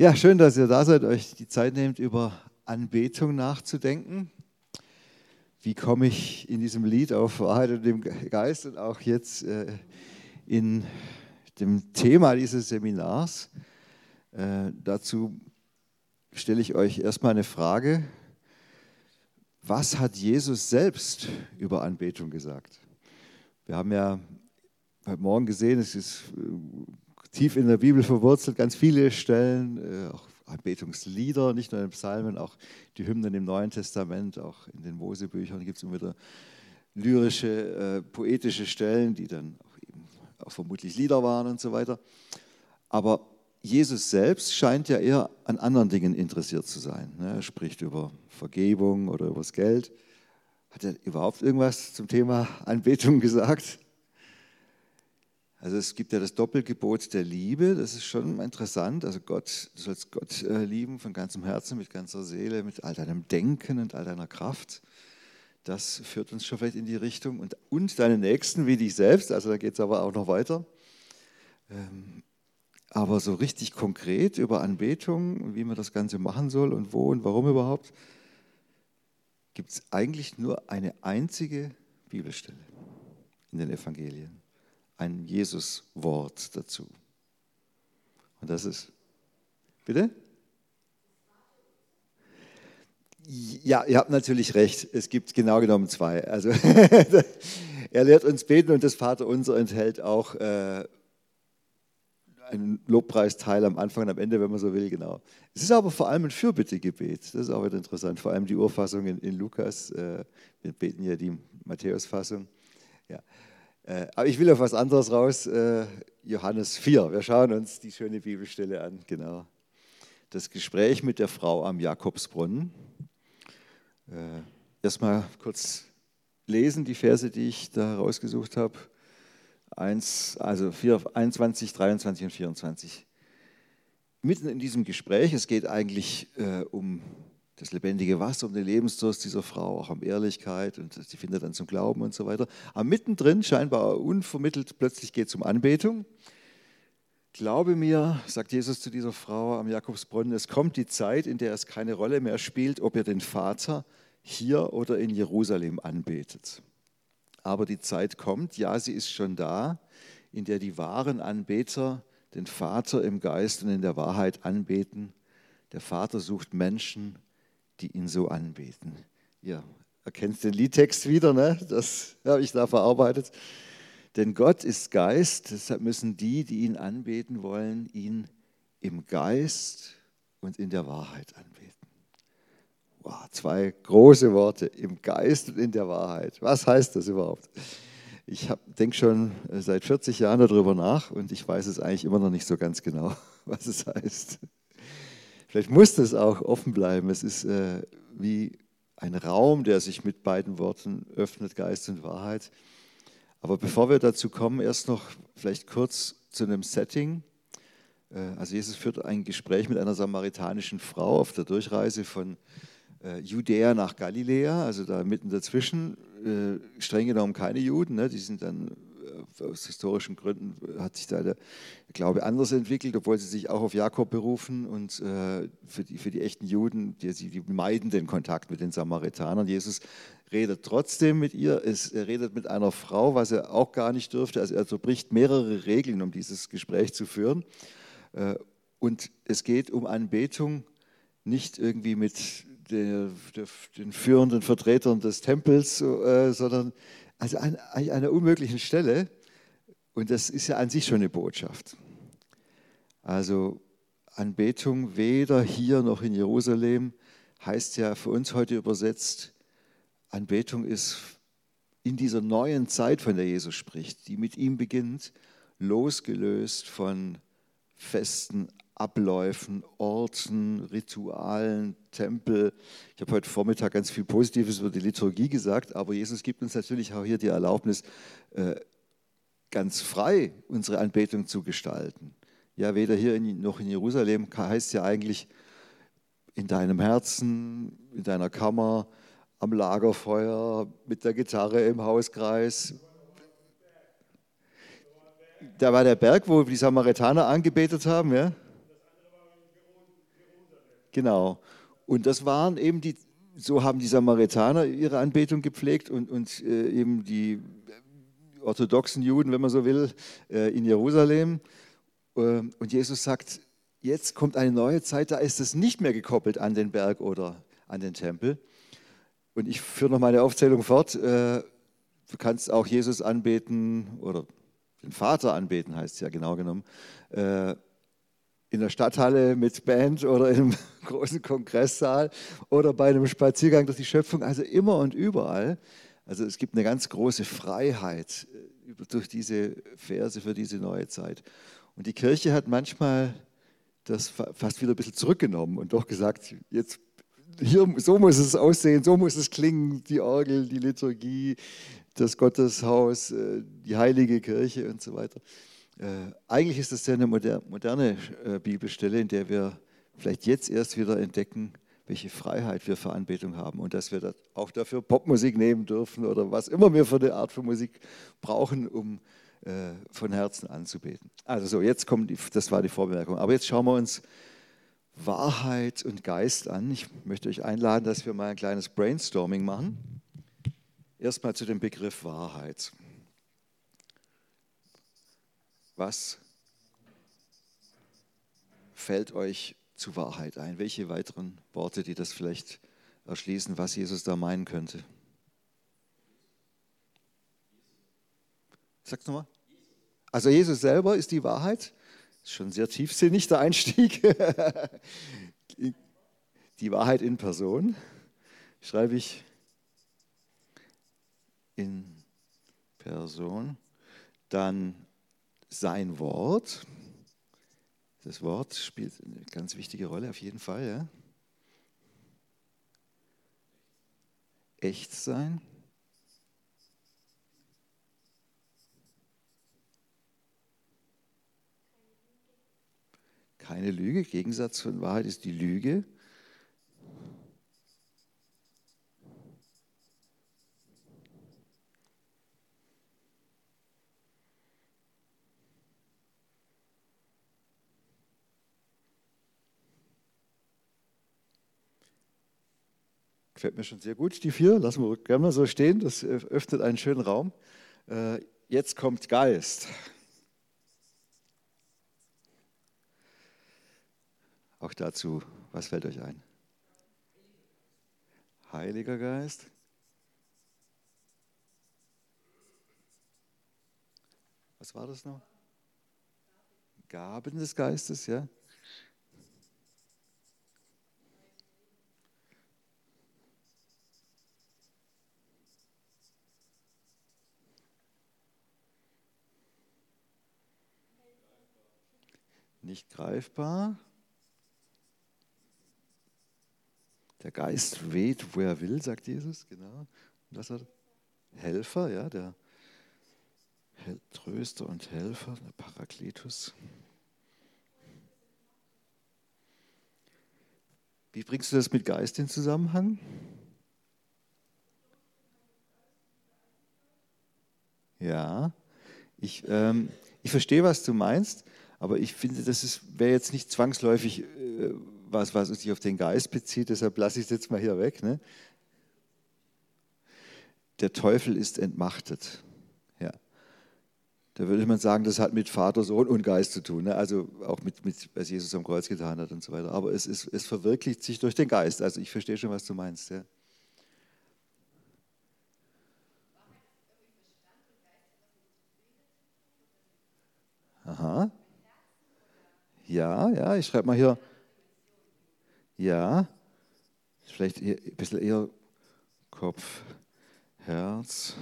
Ja, schön, dass ihr da seid, euch die Zeit nehmt, über Anbetung nachzudenken. Wie komme ich in diesem Lied auf Wahrheit und dem Geist und auch jetzt äh, in dem Thema dieses Seminars? Äh, dazu stelle ich euch erstmal eine Frage. Was hat Jesus selbst über Anbetung gesagt? Wir haben ja heute Morgen gesehen, es ist äh, tief in der Bibel verwurzelt, ganz viele Stellen, äh, auch Anbetungslieder, nicht nur in den Psalmen, auch die Hymnen im Neuen Testament, auch in den Mosebüchern gibt es immer wieder lyrische, äh, poetische Stellen, die dann auch, eben, auch vermutlich Lieder waren und so weiter. Aber Jesus selbst scheint ja eher an anderen Dingen interessiert zu sein. Ne? Er spricht über Vergebung oder über das Geld. Hat er überhaupt irgendwas zum Thema Anbetung gesagt? Also es gibt ja das Doppelgebot der Liebe, das ist schon interessant. Also Gott, du sollst Gott äh, lieben von ganzem Herzen, mit ganzer Seele, mit all deinem Denken und all deiner Kraft. Das führt uns schon vielleicht in die Richtung. Und, und deine Nächsten wie dich selbst, also da geht es aber auch noch weiter. Ähm, aber so richtig konkret über Anbetung, wie man das Ganze machen soll und wo und warum überhaupt, gibt es eigentlich nur eine einzige Bibelstelle in den Evangelien ein Jesus-Wort dazu. Und das ist, bitte? Ja, ihr habt natürlich recht. Es gibt genau genommen zwei. Also er lehrt uns beten und das Vaterunser enthält auch äh, einen Lobpreisteil am Anfang und am Ende, wenn man so will, genau. Es ist aber vor allem ein Fürbittegebet. Das ist auch wieder interessant. Vor allem die Urfassung in, in Lukas. Äh, wir beten ja die Matthäus-Fassung. Ja. Äh, aber ich will auf was anderes raus. Äh, Johannes 4. Wir schauen uns die schöne Bibelstelle an. Genau. Das Gespräch mit der Frau am Jakobsbrunnen. Äh, erstmal kurz lesen, die Verse, die ich da rausgesucht habe. 1, also 4, 21, 23 und 24. Mitten in diesem Gespräch, es geht eigentlich äh, um das lebendige Wasser, um den Lebensdurst dieser Frau, auch um Ehrlichkeit und sie findet dann zum Glauben und so weiter. Aber mittendrin, scheinbar unvermittelt, plötzlich geht es um Anbetung. Glaube mir, sagt Jesus zu dieser Frau am Jakobsbrunnen, es kommt die Zeit, in der es keine Rolle mehr spielt, ob ihr den Vater hier oder in Jerusalem anbetet. Aber die Zeit kommt, ja, sie ist schon da, in der die wahren Anbeter den Vater im Geist und in der Wahrheit anbeten. Der Vater sucht Menschen, die ihn so anbeten. Ihr erkennt den Liedtext wieder, ne? das habe ich da verarbeitet. Denn Gott ist Geist, deshalb müssen die, die ihn anbeten wollen, ihn im Geist und in der Wahrheit anbeten. Wow, zwei große Worte, im Geist und in der Wahrheit. Was heißt das überhaupt? Ich denke schon seit 40 Jahren darüber nach und ich weiß es eigentlich immer noch nicht so ganz genau, was es heißt. Vielleicht muss das auch offen bleiben. Es ist äh, wie ein Raum, der sich mit beiden Worten öffnet, Geist und Wahrheit. Aber bevor wir dazu kommen, erst noch vielleicht kurz zu einem Setting. Äh, also Jesus führt ein Gespräch mit einer samaritanischen Frau auf der Durchreise von äh, Judäa nach Galiläa, also da mitten dazwischen, äh, streng genommen keine Juden, ne? die sind dann aus historischen Gründen hat sich da der Glaube anders entwickelt, obwohl sie sich auch auf Jakob berufen und äh, für, die, für die echten Juden, die, die meiden den Kontakt mit den Samaritanern. Jesus redet trotzdem mit ihr, es, er redet mit einer Frau, was er auch gar nicht dürfte. Also er zerbricht mehrere Regeln, um dieses Gespräch zu führen. Äh, und es geht um Anbetung nicht irgendwie mit der, der, den führenden Vertretern des Tempels, äh, sondern also an, an einer unmöglichen Stelle. Und das ist ja an sich schon eine Botschaft. Also Anbetung weder hier noch in Jerusalem heißt ja für uns heute übersetzt, Anbetung ist in dieser neuen Zeit, von der Jesus spricht, die mit ihm beginnt, losgelöst von festen Abläufen, Orten, Ritualen, Tempel. Ich habe heute Vormittag ganz viel Positives über die Liturgie gesagt, aber Jesus gibt uns natürlich auch hier die Erlaubnis, äh, ganz frei unsere Anbetung zu gestalten. Ja, weder hier noch in Jerusalem heißt ja eigentlich in deinem Herzen, in deiner Kammer, am Lagerfeuer, mit der Gitarre im Hauskreis. Da war der Berg, wo die Samaritaner angebetet haben, ja? Genau. Und das waren eben die, so haben die Samaritaner ihre Anbetung gepflegt und, und äh, eben die orthodoxen Juden, wenn man so will, äh, in Jerusalem. Ähm, und Jesus sagt, jetzt kommt eine neue Zeit, da ist es nicht mehr gekoppelt an den Berg oder an den Tempel. Und ich führe noch meine Aufzählung fort. Äh, du kannst auch Jesus anbeten oder den Vater anbeten, heißt es ja genau genommen. In der Stadthalle mit Band oder in einem großen Kongresssaal oder bei einem Spaziergang durch die Schöpfung, also immer und überall. Also es gibt eine ganz große Freiheit äh, durch diese Verse für diese neue Zeit. Und die Kirche hat manchmal das fast wieder ein bisschen zurückgenommen und doch gesagt, jetzt hier, so muss es aussehen, so muss es klingen, die Orgel, die Liturgie, das Gotteshaus, äh, die heilige Kirche und so weiter. Äh, eigentlich ist das ja eine moderne äh, Bibelstelle, in der wir vielleicht jetzt erst wieder entdecken, welche Freiheit wir für Anbetung haben und dass wir auch dafür Popmusik nehmen dürfen oder was immer wir für eine Art von Musik brauchen, um von Herzen anzubeten. Also so, jetzt kommt die, das war die Vorbemerkung. Aber jetzt schauen wir uns Wahrheit und Geist an. Ich möchte euch einladen, dass wir mal ein kleines Brainstorming machen. Erstmal zu dem Begriff Wahrheit. Was fällt euch zu Wahrheit ein? Welche weiteren Worte, die das vielleicht erschließen, was Jesus da meinen könnte? Sag's nochmal. Also Jesus selber ist die Wahrheit. Ist schon sehr tiefsinnig der Einstieg. die Wahrheit in Person schreibe ich in Person. Dann sein Wort. Das Wort spielt eine ganz wichtige Rolle auf jeden Fall. Ja? Echt sein. Keine Lüge. Gegensatz von Wahrheit ist die Lüge. Gefällt mir schon sehr gut, die vier. Lassen wir gerne mal so stehen. Das öffnet einen schönen Raum. Äh, jetzt kommt Geist. Auch dazu, was fällt euch ein? Heiliger Geist. Was war das noch? Gaben des Geistes, ja. Nicht greifbar. Der Geist weht, wo er will, sagt Jesus, genau. Und was hat Helfer, ja, der Tröster und Helfer, der Parakletus. Wie bringst du das mit Geist in Zusammenhang? Ja, ich, ähm, ich verstehe, was du meinst. Aber ich finde, das wäre jetzt nicht zwangsläufig äh, was, was sich auf den Geist bezieht, deshalb lasse ich es jetzt mal hier weg. Ne? Der Teufel ist entmachtet. Ja. Da würde man sagen, das hat mit Vater, Sohn und Geist zu tun. Ne? Also auch mit, mit, was Jesus am Kreuz getan hat und so weiter. Aber es, ist, es verwirklicht sich durch den Geist. Also ich verstehe schon, was du meinst. Ja. Ja, ja, ich schreibe mal hier. Ja, vielleicht ein bisschen eher Kopf, Herz.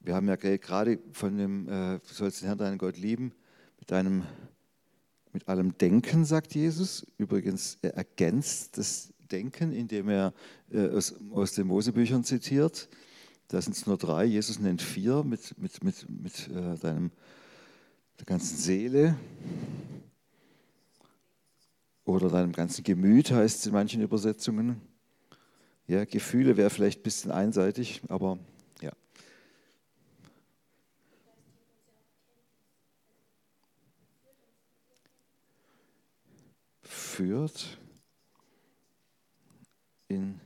Wir haben ja gerade von dem, äh, du sollst den Herrn, deinen Gott lieben, mit deinem, mit allem Denken, sagt Jesus. Übrigens, er ergänzt das Denken, indem er äh, aus, aus den Mosebüchern zitiert. Da sind es nur drei, Jesus nennt vier mit, mit, mit, mit äh, deinem der ganzen Seele oder deinem ganzen Gemüt heißt es in manchen Übersetzungen. Ja, Gefühle wäre vielleicht ein bisschen einseitig, aber ja. führt in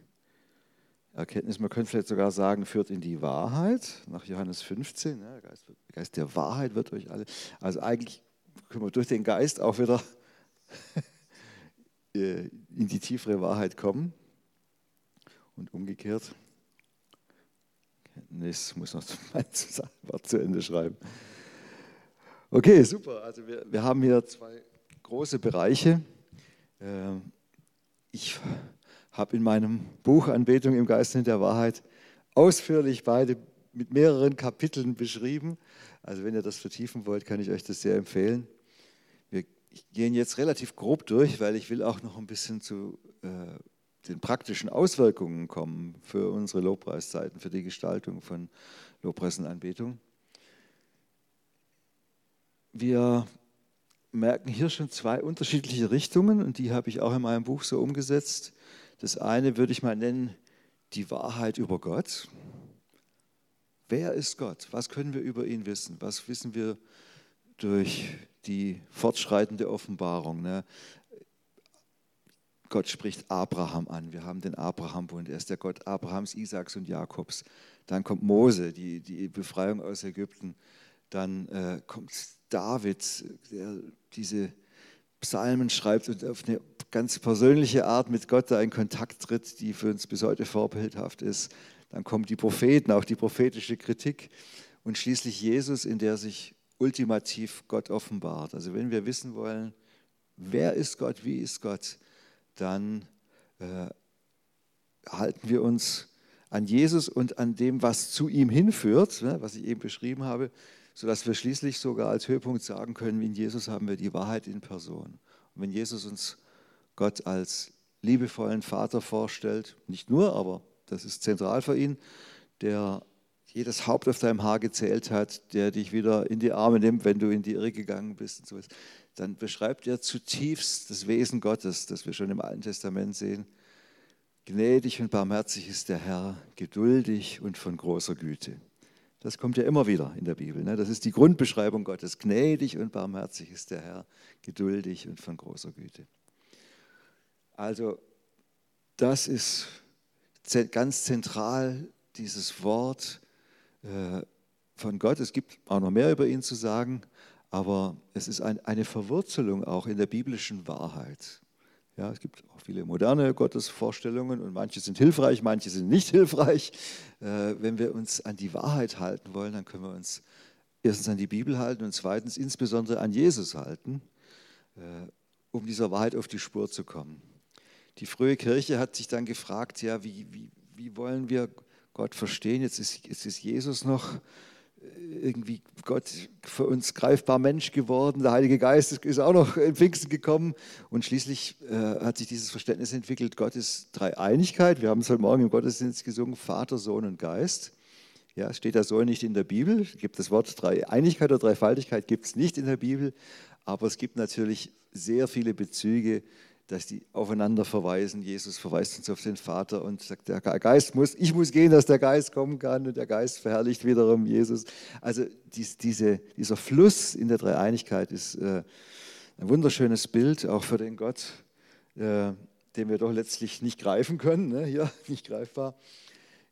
Erkenntnis, man könnte vielleicht sogar sagen, führt in die Wahrheit, nach Johannes 15, ja, der, Geist, der Geist der Wahrheit wird euch alle, also eigentlich können wir durch den Geist auch wieder in die tiefere Wahrheit kommen und umgekehrt. Kenntnis muss noch Wort zu Ende schreiben. Okay, super. Also wir, wir haben hier zwei große Bereiche. Ähm, ich habe in meinem Buch Anbetung im Geist der Wahrheit ausführlich beide mit mehreren Kapiteln beschrieben. Also wenn ihr das vertiefen wollt, kann ich euch das sehr empfehlen. Wir gehen jetzt relativ grob durch, weil ich will auch noch ein bisschen zu äh, den praktischen Auswirkungen kommen für unsere Lobpreiszeiten, für die Gestaltung von Lobpreis und Anbetung. Wir merken hier schon zwei unterschiedliche Richtungen und die habe ich auch in meinem Buch so umgesetzt. Das eine würde ich mal nennen, die Wahrheit über Gott. Wer ist Gott? Was können wir über ihn wissen? Was wissen wir durch die fortschreitende Offenbarung? Ne? Gott spricht Abraham an. Wir haben den Abraham-Bund. Er ist der Gott Abrahams, Isaaks und Jakobs. Dann kommt Mose, die, die Befreiung aus Ägypten. Dann äh, kommt David, der diese Psalmen schreibt und auf eine ganz persönliche Art mit Gott da in Kontakt tritt, die für uns bis heute vorbildhaft ist. Dann kommen die Propheten, auch die prophetische Kritik und schließlich Jesus, in der sich ultimativ Gott offenbart. Also wenn wir wissen wollen, wer ist Gott, wie ist Gott, dann äh, halten wir uns an Jesus und an dem, was zu ihm hinführt, ne, was ich eben beschrieben habe, sodass wir schließlich sogar als Höhepunkt sagen können, in Jesus haben wir die Wahrheit in Person. Und wenn Jesus uns Gott als liebevollen Vater vorstellt, nicht nur, aber das ist zentral für ihn, der jedes Haupt auf deinem Haar gezählt hat, der dich wieder in die Arme nimmt, wenn du in die Irre gegangen bist und so dann beschreibt er zutiefst das Wesen Gottes, das wir schon im Alten Testament sehen. Gnädig und barmherzig ist der Herr, geduldig und von großer Güte. Das kommt ja immer wieder in der Bibel. Ne? Das ist die Grundbeschreibung Gottes. Gnädig und barmherzig ist der Herr, geduldig und von großer Güte. Also das ist ganz zentral, dieses Wort äh, von Gott. Es gibt auch noch mehr über ihn zu sagen, aber es ist eine Verwurzelung auch in der biblischen Wahrheit. Ja, es gibt auch viele moderne Gottesvorstellungen und manche sind hilfreich, manche sind nicht hilfreich. Äh, wenn wir uns an die Wahrheit halten wollen, dann können wir uns erstens an die Bibel halten und zweitens insbesondere an Jesus halten, äh, um dieser Wahrheit auf die Spur zu kommen. Die frühe Kirche hat sich dann gefragt, ja, wie, wie, wie wollen wir Gott verstehen? Jetzt ist, jetzt ist Jesus noch irgendwie Gott für uns greifbar Mensch geworden. Der Heilige Geist ist auch noch in Pfingsten gekommen. Und schließlich äh, hat sich dieses Verständnis entwickelt, Gott ist Dreieinigkeit. Wir haben es heute Morgen im Gottesdienst gesungen, Vater, Sohn und Geist. Ja, steht das so nicht in der Bibel. Gibt das Wort Dreieinigkeit oder Dreifaltigkeit gibt es nicht in der Bibel. Aber es gibt natürlich sehr viele Bezüge dass die aufeinander verweisen. Jesus verweist uns auf den Vater und sagt, der Geist muss, ich muss gehen, dass der Geist kommen kann und der Geist verherrlicht wiederum Jesus. Also dies, diese, dieser Fluss in der Dreieinigkeit ist äh, ein wunderschönes Bild, auch für den Gott, äh, den wir doch letztlich nicht greifen können, ne? hier nicht greifbar.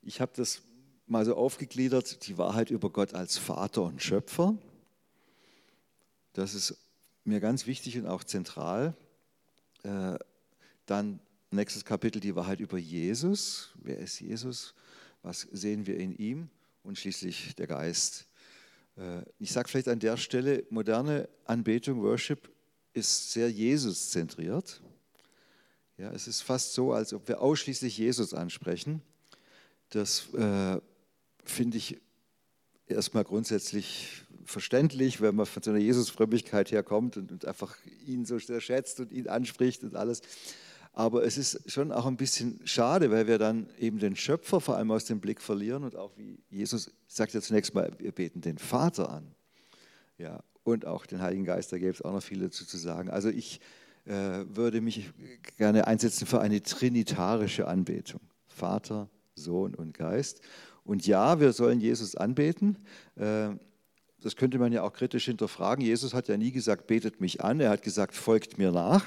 Ich habe das mal so aufgegliedert, die Wahrheit über Gott als Vater und Schöpfer. Das ist mir ganz wichtig und auch zentral. Äh, dann nächstes Kapitel die Wahrheit über Jesus. Wer ist Jesus? Was sehen wir in ihm? Und schließlich der Geist. Äh, ich sage vielleicht an der Stelle, moderne Anbetung, Worship ist sehr Jesus-zentriert. Ja, es ist fast so, als ob wir ausschließlich Jesus ansprechen. Das äh, finde ich erstmal grundsätzlich verständlich, wenn man von so einer Jesusfrömmigkeit herkommt und, und einfach ihn so sehr schätzt und ihn anspricht und alles. Aber es ist schon auch ein bisschen schade, weil wir dann eben den Schöpfer vor allem aus dem Blick verlieren und auch wie Jesus sagt ja zunächst mal, wir beten den Vater an. Ja, und auch den Heiligen Geist, da gäbe es auch noch viel dazu zu sagen. Also ich äh, würde mich gerne einsetzen für eine trinitarische Anbetung. Vater, Sohn und Geist. Und ja, wir sollen Jesus anbeten. Äh, das könnte man ja auch kritisch hinterfragen. Jesus hat ja nie gesagt, betet mich an, er hat gesagt, folgt mir nach.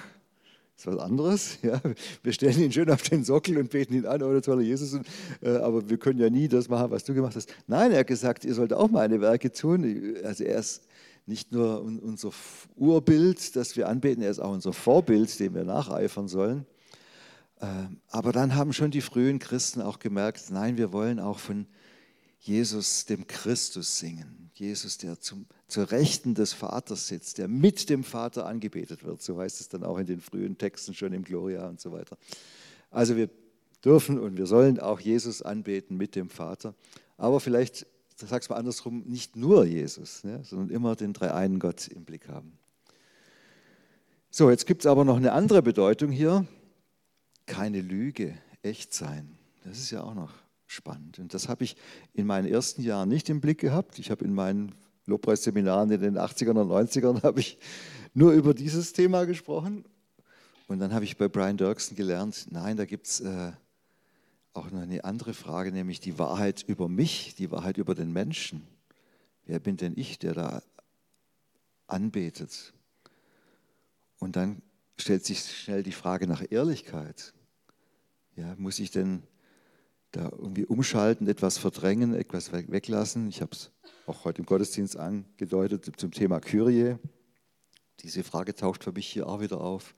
Das ist was anderes. Ja. Wir stellen ihn schön auf den Sockel und beten ihn an, oh, toller Jesus, und, äh, aber wir können ja nie das machen, was du gemacht hast. Nein, er hat gesagt, ihr sollt auch meine Werke tun. Also er ist nicht nur unser Urbild, das wir anbeten, er ist auch unser Vorbild, dem wir nacheifern sollen. Ähm, aber dann haben schon die frühen Christen auch gemerkt, nein, wir wollen auch von Jesus, dem Christus, singen. Jesus, der zum, zur Rechten des Vaters sitzt, der mit dem Vater angebetet wird. So heißt es dann auch in den frühen Texten schon im Gloria und so weiter. Also wir dürfen und wir sollen auch Jesus anbeten mit dem Vater. Aber vielleicht, das sag's mal andersrum, nicht nur Jesus, ne, sondern immer den dreieinen Gott im Blick haben. So, jetzt gibt es aber noch eine andere Bedeutung hier. Keine Lüge, echt sein. Das ist ja auch noch spannend. Und das habe ich in meinen ersten Jahren nicht im Blick gehabt. Ich habe in meinen Lobpreisseminaren in den 80ern und 90ern habe ich nur über dieses Thema gesprochen. Und dann habe ich bei Brian Dirksen gelernt, nein, da gibt es äh, auch noch eine andere Frage, nämlich die Wahrheit über mich, die Wahrheit über den Menschen. Wer bin denn ich, der da anbetet? Und dann stellt sich schnell die Frage nach Ehrlichkeit. Ja, muss ich denn da irgendwie umschalten, etwas verdrängen, etwas weglassen. Ich habe es auch heute im Gottesdienst angedeutet zum Thema Kyrie. Diese Frage taucht für mich hier auch wieder auf.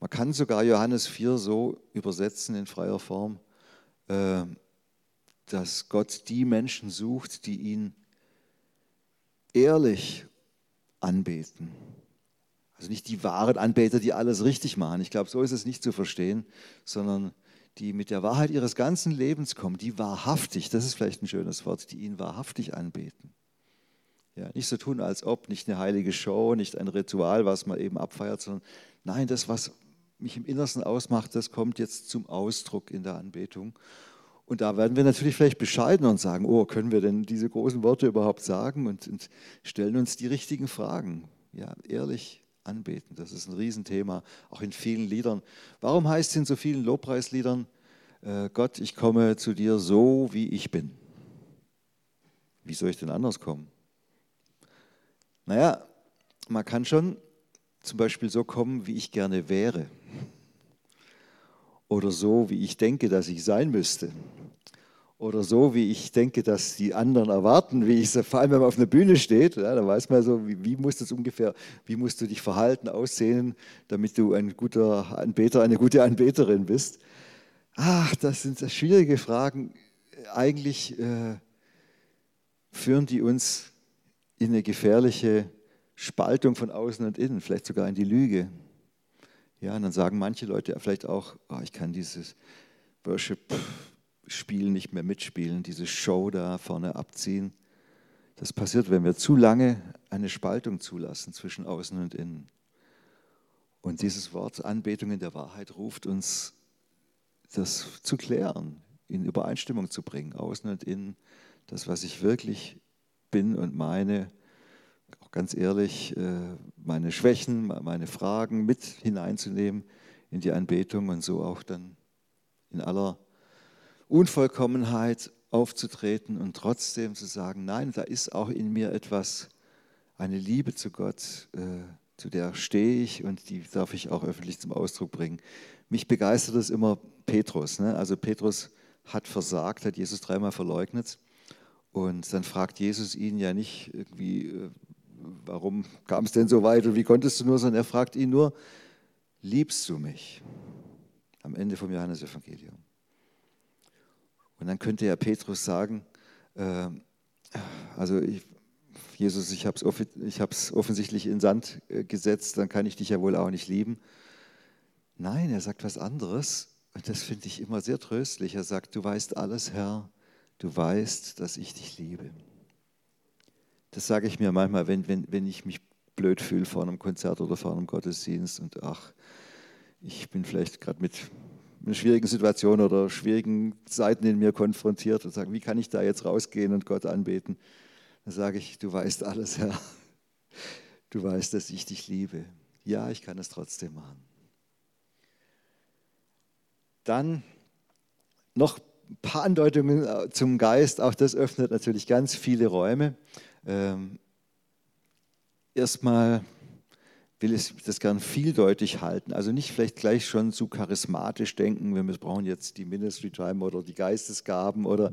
Man kann sogar Johannes 4 so übersetzen in freier Form, äh, dass Gott die Menschen sucht, die ihn ehrlich anbeten. Also nicht die wahren Anbeter, die alles richtig machen. Ich glaube, so ist es nicht zu verstehen, sondern die mit der Wahrheit ihres ganzen Lebens kommen, die wahrhaftig, das ist vielleicht ein schönes Wort, die ihn wahrhaftig anbeten. Ja, nicht so tun, als ob, nicht eine heilige Show, nicht ein Ritual, was man eben abfeiert, sondern nein, das, was mich im Innersten ausmacht, das kommt jetzt zum Ausdruck in der Anbetung. Und da werden wir natürlich vielleicht bescheiden und sagen, oh, können wir denn diese großen Worte überhaupt sagen und, und stellen uns die richtigen Fragen. Ja, ehrlich, anbeten. Das ist ein Riesenthema, auch in vielen Liedern. Warum heißt es in so vielen Lobpreisliedern, äh, Gott, ich komme zu dir so, wie ich bin? Wie soll ich denn anders kommen? Naja, man kann schon zum Beispiel so kommen, wie ich gerne wäre. Oder so, wie ich denke, dass ich sein müsste oder so, wie ich denke, dass die anderen erwarten, wie ich vor allem wenn man auf einer Bühne steht, ja, da weiß man so, wie, wie muss das ungefähr, wie musst du dich verhalten, aussehen, damit du ein guter Anbeter, eine gute Anbeterin bist. Ach, das sind schwierige Fragen. Eigentlich äh, führen die uns in eine gefährliche Spaltung von außen und innen, vielleicht sogar in die Lüge. Ja, und dann sagen manche Leute vielleicht auch, oh, ich kann dieses Worship Spiel nicht mehr mitspielen, diese Show da vorne abziehen. Das passiert, wenn wir zu lange eine Spaltung zulassen zwischen Außen und Innen. Und dieses Wort Anbetung in der Wahrheit ruft uns, das zu klären, in Übereinstimmung zu bringen, Außen und Innen, das, was ich wirklich bin und meine, auch ganz ehrlich, äh, meine Schwächen, meine Fragen mit hineinzunehmen in die Anbetung und so auch dann in aller Unvollkommenheit aufzutreten und trotzdem zu sagen, nein, da ist auch in mir etwas, eine Liebe zu Gott, äh, zu der stehe ich und die darf ich auch öffentlich zum Ausdruck bringen. Mich begeistert es immer Petrus. Ne? Also Petrus hat versagt, hat Jesus dreimal verleugnet und dann fragt Jesus ihn ja nicht irgendwie, äh, warum kam es denn so weit und wie konntest du nur, sondern er fragt ihn nur, liebst du mich? Am Ende vom Johannesevangelium. Und dann könnte ja Petrus sagen, äh, also ich, Jesus, ich habe es offensichtlich in Sand äh, gesetzt, dann kann ich dich ja wohl auch nicht lieben. Nein, er sagt was anderes. Und das finde ich immer sehr tröstlich. Er sagt, du weißt alles, Herr, du weißt, dass ich dich liebe. Das sage ich mir manchmal, wenn, wenn, wenn ich mich blöd fühle vor einem Konzert oder vor einem Gottesdienst und ach, ich bin vielleicht gerade mit einer schwierigen Situation oder schwierigen Zeiten in mir konfrontiert und sage, wie kann ich da jetzt rausgehen und Gott anbeten? Dann sage ich, du weißt alles, Herr. Du weißt, dass ich dich liebe. Ja, ich kann es trotzdem machen. Dann noch ein paar Andeutungen äh, zum Geist. Auch das öffnet natürlich ganz viele Räume. Ähm, erstmal will es das gern vieldeutig halten. Also nicht vielleicht gleich schon zu charismatisch denken, wir brauchen jetzt die Ministry Time oder die Geistesgaben oder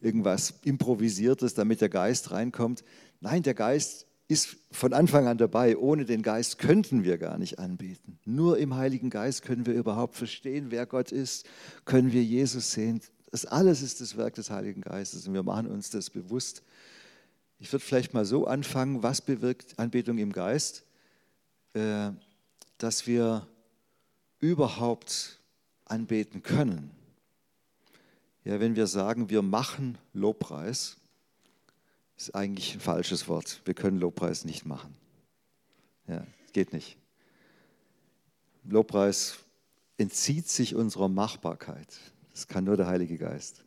irgendwas Improvisiertes, damit der Geist reinkommt. Nein, der Geist ist von Anfang an dabei. Ohne den Geist könnten wir gar nicht anbeten. Nur im Heiligen Geist können wir überhaupt verstehen, wer Gott ist, können wir Jesus sehen. Das alles ist das Werk des Heiligen Geistes und wir machen uns das bewusst. Ich würde vielleicht mal so anfangen, was bewirkt Anbetung im Geist? Äh, dass wir überhaupt anbeten können. Ja, wenn wir sagen, wir machen Lobpreis, ist eigentlich ein falsches Wort. Wir können Lobpreis nicht machen. Ja, geht nicht. Lobpreis entzieht sich unserer Machbarkeit. Das kann nur der Heilige Geist.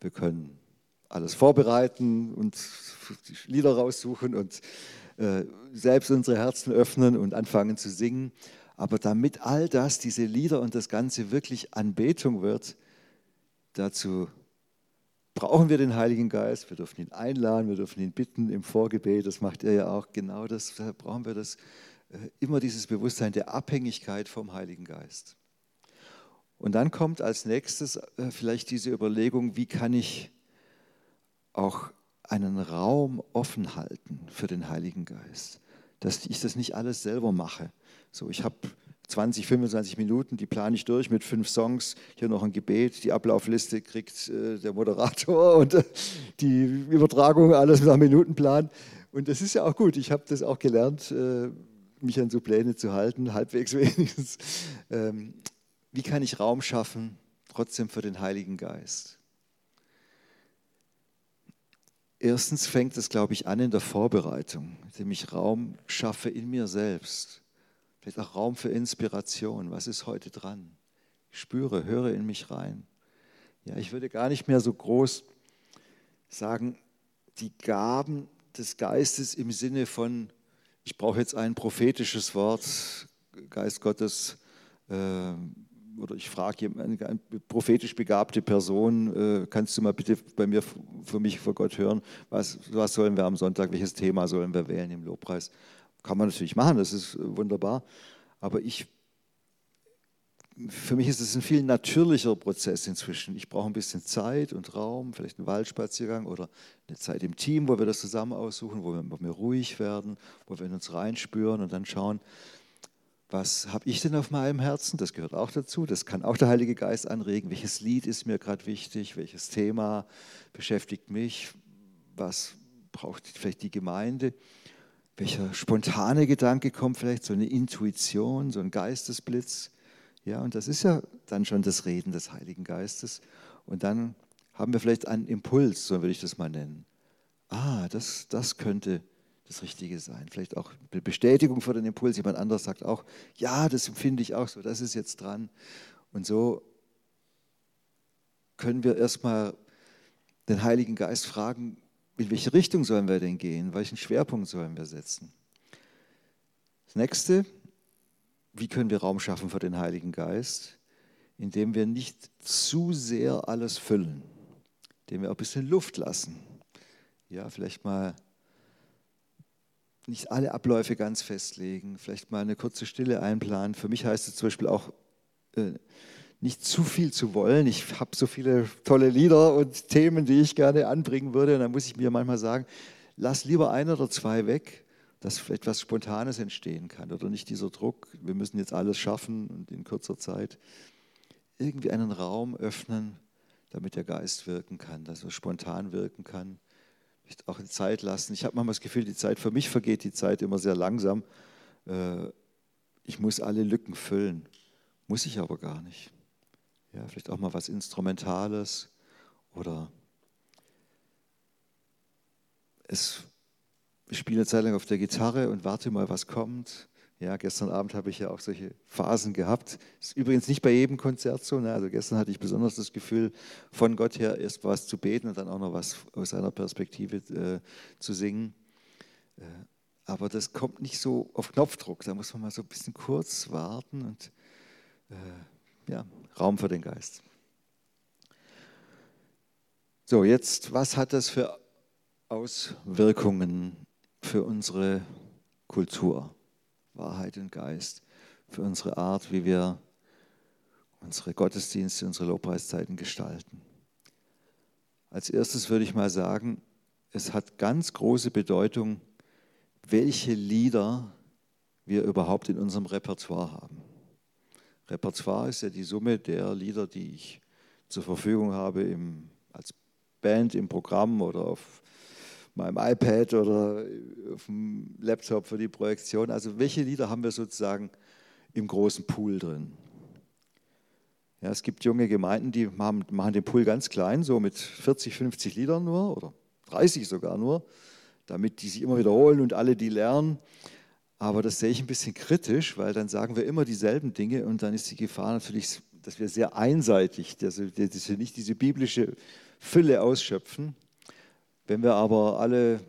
Wir können alles vorbereiten und Lieder raussuchen und selbst unsere Herzen öffnen und anfangen zu singen. Aber damit all das, diese Lieder und das Ganze wirklich Anbetung wird, dazu brauchen wir den Heiligen Geist. Wir dürfen ihn einladen, wir dürfen ihn bitten im Vorgebet. Das macht er ja auch. Genau das da brauchen wir das äh, immer dieses Bewusstsein der Abhängigkeit vom Heiligen Geist. Und dann kommt als nächstes äh, vielleicht diese Überlegung, wie kann ich auch einen Raum offen halten für den Heiligen Geist. Dass ich das nicht alles selber mache. So, ich habe 20, 25 Minuten, die plane ich durch mit fünf Songs, hier noch ein Gebet, die Ablaufliste kriegt äh, der Moderator und äh, die Übertragung, alles nach Minutenplan. Und das ist ja auch gut. Ich habe das auch gelernt, äh, mich an so Pläne zu halten, halbwegs wenigstens. Ähm, wie kann ich Raum schaffen, trotzdem für den Heiligen Geist? Erstens fängt es, glaube ich, an in der Vorbereitung, indem ich Raum schaffe in mir selbst. Vielleicht auch Raum für Inspiration. Was ist heute dran? Ich spüre, höre in mich rein. Ja, ich würde gar nicht mehr so groß sagen, die Gaben des Geistes im Sinne von, ich brauche jetzt ein prophetisches Wort, Geist Gottes, äh, oder ich frage eine, prophetisch begabte Person, äh, kannst du mal bitte bei mir für mich vor Gott hören, was, was sollen wir am Sonntag, welches Thema sollen wir wählen im Lobpreis? Kann man natürlich machen, das ist wunderbar, aber ich, für mich ist es ein viel natürlicher Prozess inzwischen. Ich brauche ein bisschen Zeit und Raum, vielleicht einen Waldspaziergang oder eine Zeit im Team, wo wir das zusammen aussuchen, wo wir, wo ruhig werden, wo wir in uns reinspüren und dann schauen, was habe ich denn auf meinem Herzen? Das gehört auch dazu. Das kann auch der Heilige Geist anregen. Welches Lied ist mir gerade wichtig? Welches Thema beschäftigt mich? Was braucht vielleicht die Gemeinde? Welcher spontane Gedanke kommt vielleicht? So eine Intuition, so ein Geistesblitz. Ja, und das ist ja dann schon das Reden des Heiligen Geistes. Und dann haben wir vielleicht einen Impuls, so würde ich das mal nennen. Ah, das, das könnte das Richtige sein. Vielleicht auch eine Bestätigung für den Impuls. Jemand anderes sagt auch, ja, das empfinde ich auch so, das ist jetzt dran. Und so können wir erstmal den Heiligen Geist fragen, in welche Richtung sollen wir denn gehen? Welchen Schwerpunkt sollen wir setzen? Das nächste, wie können wir Raum schaffen für den Heiligen Geist? Indem wir nicht zu sehr alles füllen, indem wir auch ein bisschen Luft lassen. Ja, vielleicht mal nicht alle Abläufe ganz festlegen, vielleicht mal eine kurze Stille einplanen. Für mich heißt es zum Beispiel auch, äh, nicht zu viel zu wollen. Ich habe so viele tolle Lieder und Themen, die ich gerne anbringen würde. Und dann muss ich mir manchmal sagen, lass lieber ein oder zwei weg, dass etwas Spontanes entstehen kann. Oder nicht dieser Druck, wir müssen jetzt alles schaffen und in kurzer Zeit. Irgendwie einen Raum öffnen, damit der Geist wirken kann, dass er spontan wirken kann auch eine Zeit lassen. Ich habe manchmal das Gefühl, die Zeit, für mich vergeht die Zeit immer sehr langsam. Äh, ich muss alle Lücken füllen. Muss ich aber gar nicht. Ja, vielleicht auch mal was Instrumentales oder es, ich spiele eine Zeit lang auf der Gitarre und warte mal, was kommt. Ja, gestern Abend habe ich ja auch solche Phasen gehabt. Ist übrigens nicht bei jedem Konzert so. Ne? Also gestern hatte ich besonders das Gefühl, von Gott her erst was zu beten und dann auch noch was aus seiner Perspektive äh, zu singen. Äh, aber das kommt nicht so auf Knopfdruck. Da muss man mal so ein bisschen kurz warten und äh, ja, Raum für den Geist. So, jetzt, was hat das für Auswirkungen für unsere Kultur? Wahrheit und Geist für unsere Art, wie wir unsere Gottesdienste, unsere Lobpreiszeiten gestalten. Als erstes würde ich mal sagen, es hat ganz große Bedeutung, welche Lieder wir überhaupt in unserem Repertoire haben. Repertoire ist ja die Summe der Lieder, die ich zur Verfügung habe im, als Band im Programm oder auf meinem iPad oder auf dem Laptop für die Projektion. Also welche Lieder haben wir sozusagen im großen Pool drin? Ja, es gibt junge Gemeinden, die machen, machen den Pool ganz klein, so mit 40, 50 Liedern nur oder 30 sogar nur, damit die sich immer wiederholen und alle die lernen. Aber das sehe ich ein bisschen kritisch, weil dann sagen wir immer dieselben Dinge und dann ist die Gefahr natürlich, dass wir sehr einseitig, dass wir nicht diese biblische Fülle ausschöpfen. Wenn wir aber alle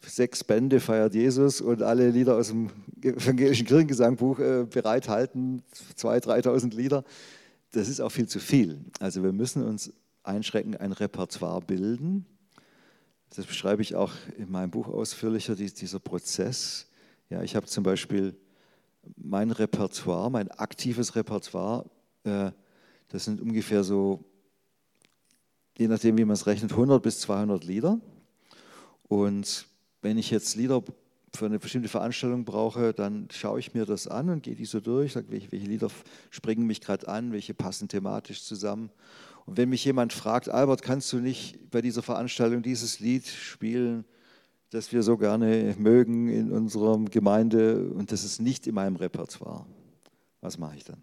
sechs Bände feiert Jesus und alle Lieder aus dem evangelischen Kirchengesangbuch äh, bereithalten, 2.000, 3.000 Lieder, das ist auch viel zu viel. Also wir müssen uns einschränken, ein Repertoire bilden. Das beschreibe ich auch in meinem Buch ausführlicher, dieser Prozess. Ja, ich habe zum Beispiel mein Repertoire, mein aktives Repertoire, äh, das sind ungefähr so, je nachdem wie man es rechnet, 100 bis 200 Lieder. Und wenn ich jetzt Lieder für eine bestimmte Veranstaltung brauche, dann schaue ich mir das an und gehe die so durch, sage, welche, welche Lieder springen mich gerade an, welche passen thematisch zusammen. Und wenn mich jemand fragt, Albert, kannst du nicht bei dieser Veranstaltung dieses Lied spielen, das wir so gerne mögen in unserer Gemeinde und das ist nicht in meinem Repertoire? Was mache ich dann?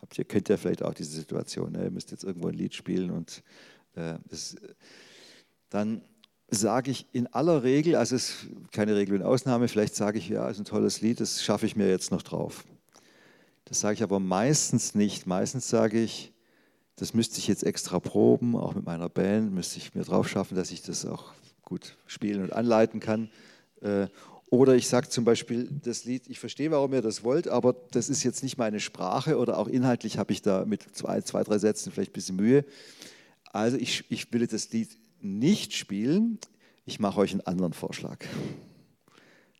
Habt ihr, kennt ja vielleicht auch diese Situation, ne? ihr müsst jetzt irgendwo ein Lied spielen und äh, das, dann sage ich in aller Regel, also es ist keine Regel und Ausnahme, vielleicht sage ich, ja, es ist ein tolles Lied, das schaffe ich mir jetzt noch drauf. Das sage ich aber meistens nicht. Meistens sage ich, das müsste ich jetzt extra proben, auch mit meiner Band, müsste ich mir drauf schaffen, dass ich das auch gut spielen und anleiten kann. Äh, oder ich sage zum Beispiel das Lied, ich verstehe, warum ihr das wollt, aber das ist jetzt nicht meine Sprache oder auch inhaltlich habe ich da mit zwei, zwei drei Sätzen vielleicht ein bisschen Mühe. Also ich, ich will das Lied nicht spielen, ich mache euch einen anderen Vorschlag.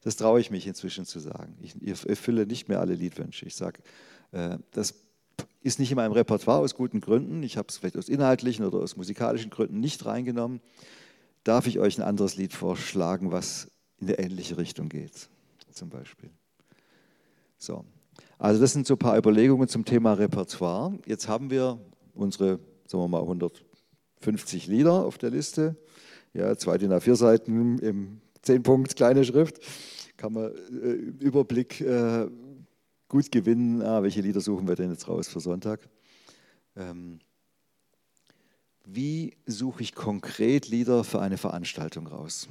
Das traue ich mich inzwischen zu sagen. Ich erfülle nicht mehr alle Liedwünsche. Ich sage, äh, das ist nicht in meinem Repertoire aus guten Gründen. Ich habe es vielleicht aus inhaltlichen oder aus musikalischen Gründen nicht reingenommen. Darf ich euch ein anderes Lied vorschlagen, was in eine ähnliche Richtung geht, zum Beispiel? So, also das sind so ein paar Überlegungen zum Thema Repertoire. Jetzt haben wir unsere, sagen wir mal, 100 50 Lieder auf der Liste. Ja, zwei DIN A4 Seiten im 10 Punkt kleine Schrift. Kann man äh, Überblick äh, gut gewinnen. Ah, welche Lieder suchen wir denn jetzt raus für Sonntag? Ähm, wie suche ich konkret Lieder für eine Veranstaltung raus?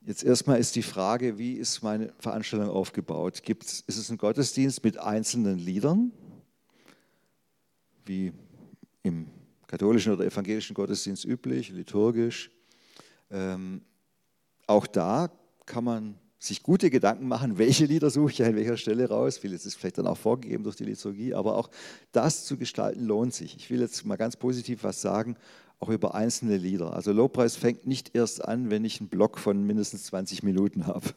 Jetzt erstmal ist die Frage, wie ist meine Veranstaltung aufgebaut? Gibt's, ist es ein Gottesdienst mit einzelnen Liedern, wie im katholischen oder evangelischen Gottesdienst üblich, liturgisch. Ähm, auch da kann man sich gute Gedanken machen, welche Lieder suche ich an welcher Stelle raus. Vieles ist vielleicht dann auch vorgegeben durch die Liturgie, aber auch das zu gestalten lohnt sich. Ich will jetzt mal ganz positiv was sagen, auch über einzelne Lieder. Also Lobpreis fängt nicht erst an, wenn ich einen Block von mindestens 20 Minuten habe.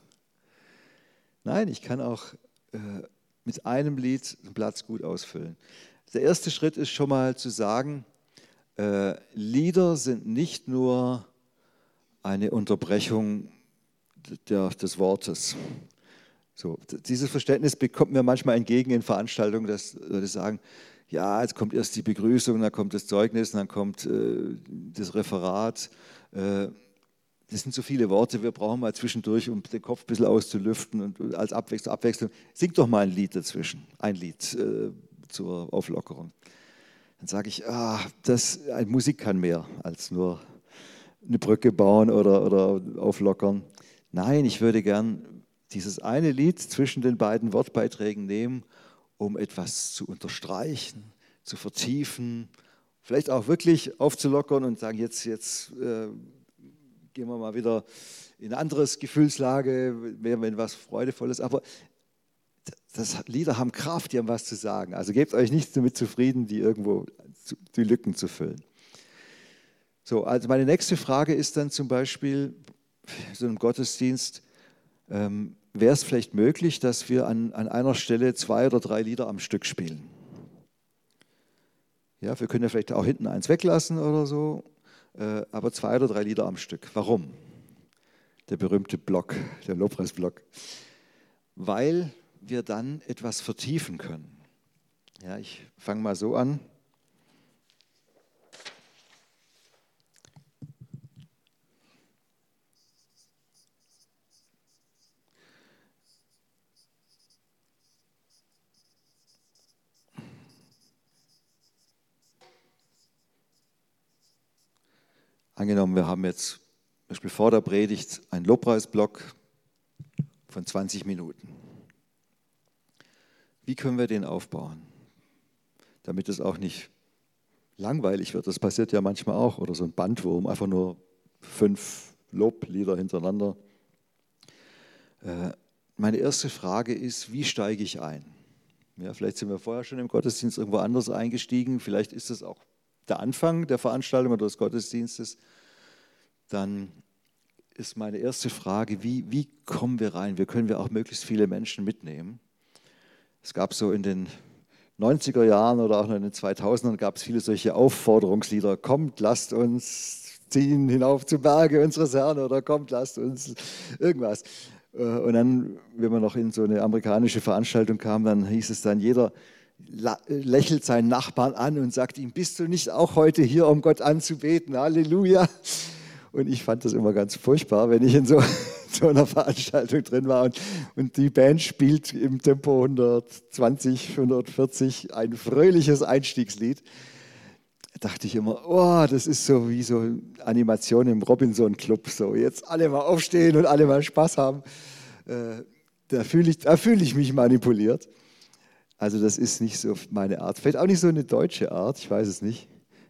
Nein, ich kann auch äh, mit einem Lied einen Platz gut ausfüllen. Der erste Schritt ist schon mal zu sagen, äh, Lieder sind nicht nur eine Unterbrechung der, des Wortes. So, dieses Verständnis bekommt mir manchmal entgegen in Veranstaltungen, dass Leute sagen, ja, jetzt kommt erst die Begrüßung, dann kommt das Zeugnis, dann kommt äh, das Referat. Äh, das sind so viele Worte, wir brauchen mal zwischendurch, um den Kopf ein bisschen auszulüften und als Abwechslung. Abwechslung. Sing doch mal ein Lied dazwischen, ein Lied äh, zur Auflockerung dann sage ich, ah, das, Musik kann mehr als nur eine Brücke bauen oder, oder auflockern. Nein, ich würde gern dieses eine Lied zwischen den beiden Wortbeiträgen nehmen, um etwas zu unterstreichen, zu vertiefen, vielleicht auch wirklich aufzulockern und sagen, jetzt, jetzt äh, gehen wir mal wieder in ein anderes Gefühlslage, mehr wenn was Freudevolles. Aber das, Lieder haben Kraft, die haben was zu sagen. Also gebt euch nicht damit zufrieden, die irgendwo die Lücken zu füllen. So, also meine nächste Frage ist dann zum Beispiel so einem Gottesdienst, ähm, wäre es vielleicht möglich, dass wir an, an einer Stelle zwei oder drei Lieder am Stück spielen. Ja, wir können ja vielleicht auch hinten eins weglassen oder so, äh, aber zwei oder drei Lieder am Stück. Warum? Der berühmte Block, der Lobpreisblock. Weil wir dann etwas vertiefen können. Ja, ich fange mal so an. Angenommen, wir haben jetzt zum Beispiel vor der Predigt einen Lobpreisblock von 20 Minuten. Wie können wir den aufbauen, damit es auch nicht langweilig wird? Das passiert ja manchmal auch. Oder so ein Bandwurm, einfach nur fünf Loblieder hintereinander. Äh, meine erste Frage ist, wie steige ich ein? Ja, vielleicht sind wir vorher schon im Gottesdienst irgendwo anders eingestiegen. Vielleicht ist es auch der Anfang der Veranstaltung oder des Gottesdienstes, dann ist meine erste Frage, wie, wie kommen wir rein? Wie können wir auch möglichst viele Menschen mitnehmen? Es gab so in den 90er Jahren oder auch noch in den 2000ern gab es viele solche Aufforderungslieder. Kommt, lasst uns ziehen hinauf zu Berge unseres Herrn oder kommt, lasst uns irgendwas. Äh, und dann, wenn man noch in so eine amerikanische Veranstaltung kam, dann hieß es dann, jeder, lächelt seinen Nachbarn an und sagt ihm, bist du nicht auch heute hier, um Gott anzubeten? Halleluja. Und ich fand das immer ganz furchtbar, wenn ich in so, so einer Veranstaltung drin war und, und, die Band spielt im Tempo 120, 140 ein fröhliches Einstiegslied. Da dachte ich immer, oh, das ist so wie so Animation im Robinson Club. So, jetzt alle mal aufstehen und alle mal Spaß haben. Äh, da fühle ich, fühl ich mich manipuliert. Also das ist nicht so meine Art. Vielleicht auch nicht so eine deutsche Art, ich weiß es nicht.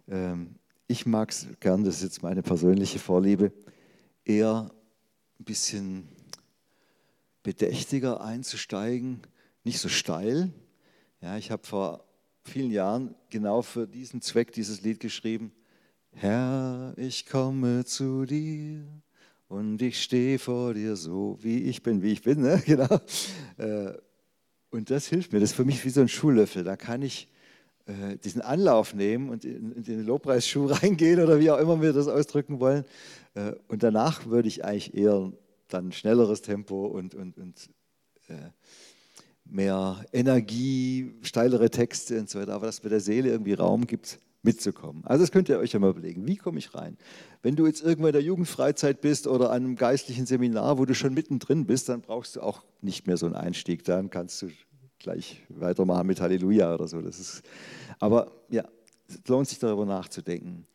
Ähm, ich mag es gern, das ist jetzt meine persönliche Vorliebe, eher ein bisschen bedächtiger einzusteigen, nicht so steil. Ja, ich habe vor vielen Jahren genau für diesen Zweck dieses Lied geschrieben. Herr, ich komme zu dir und ich stehe vor dir so, wie ich bin, wie ich bin. Ne? Genau. Äh, und das hilft mir. Das ist für mich wie so ein Schuhlöffel. Da kann ich äh, diesen Anlauf nehmen und in, den Lobpreisschuh reingehen oder wie auch immer wir das ausdrücken wollen. Äh, und danach würde ich eigentlich eher dann schnelleres Tempo und, und, und äh, mehr Energie, steilere Texte und so weiter. Aber dass mir der Seele irgendwie Raum gibt, mitzukommen. Also das könnt ihr euch ja mal überlegen. Wie komme ich rein? Wenn du jetzt irgendwo in der Jugendfreizeit bist oder an einem geistlichen Seminar, wo du schon mittendrin bist, dann brauchst du auch nicht mehr so einen Einstieg. Dann kannst du gleich weitermachen mit Halleluja oder so. Das ist, aber ja, es lohnt sich darüber nachzudenken.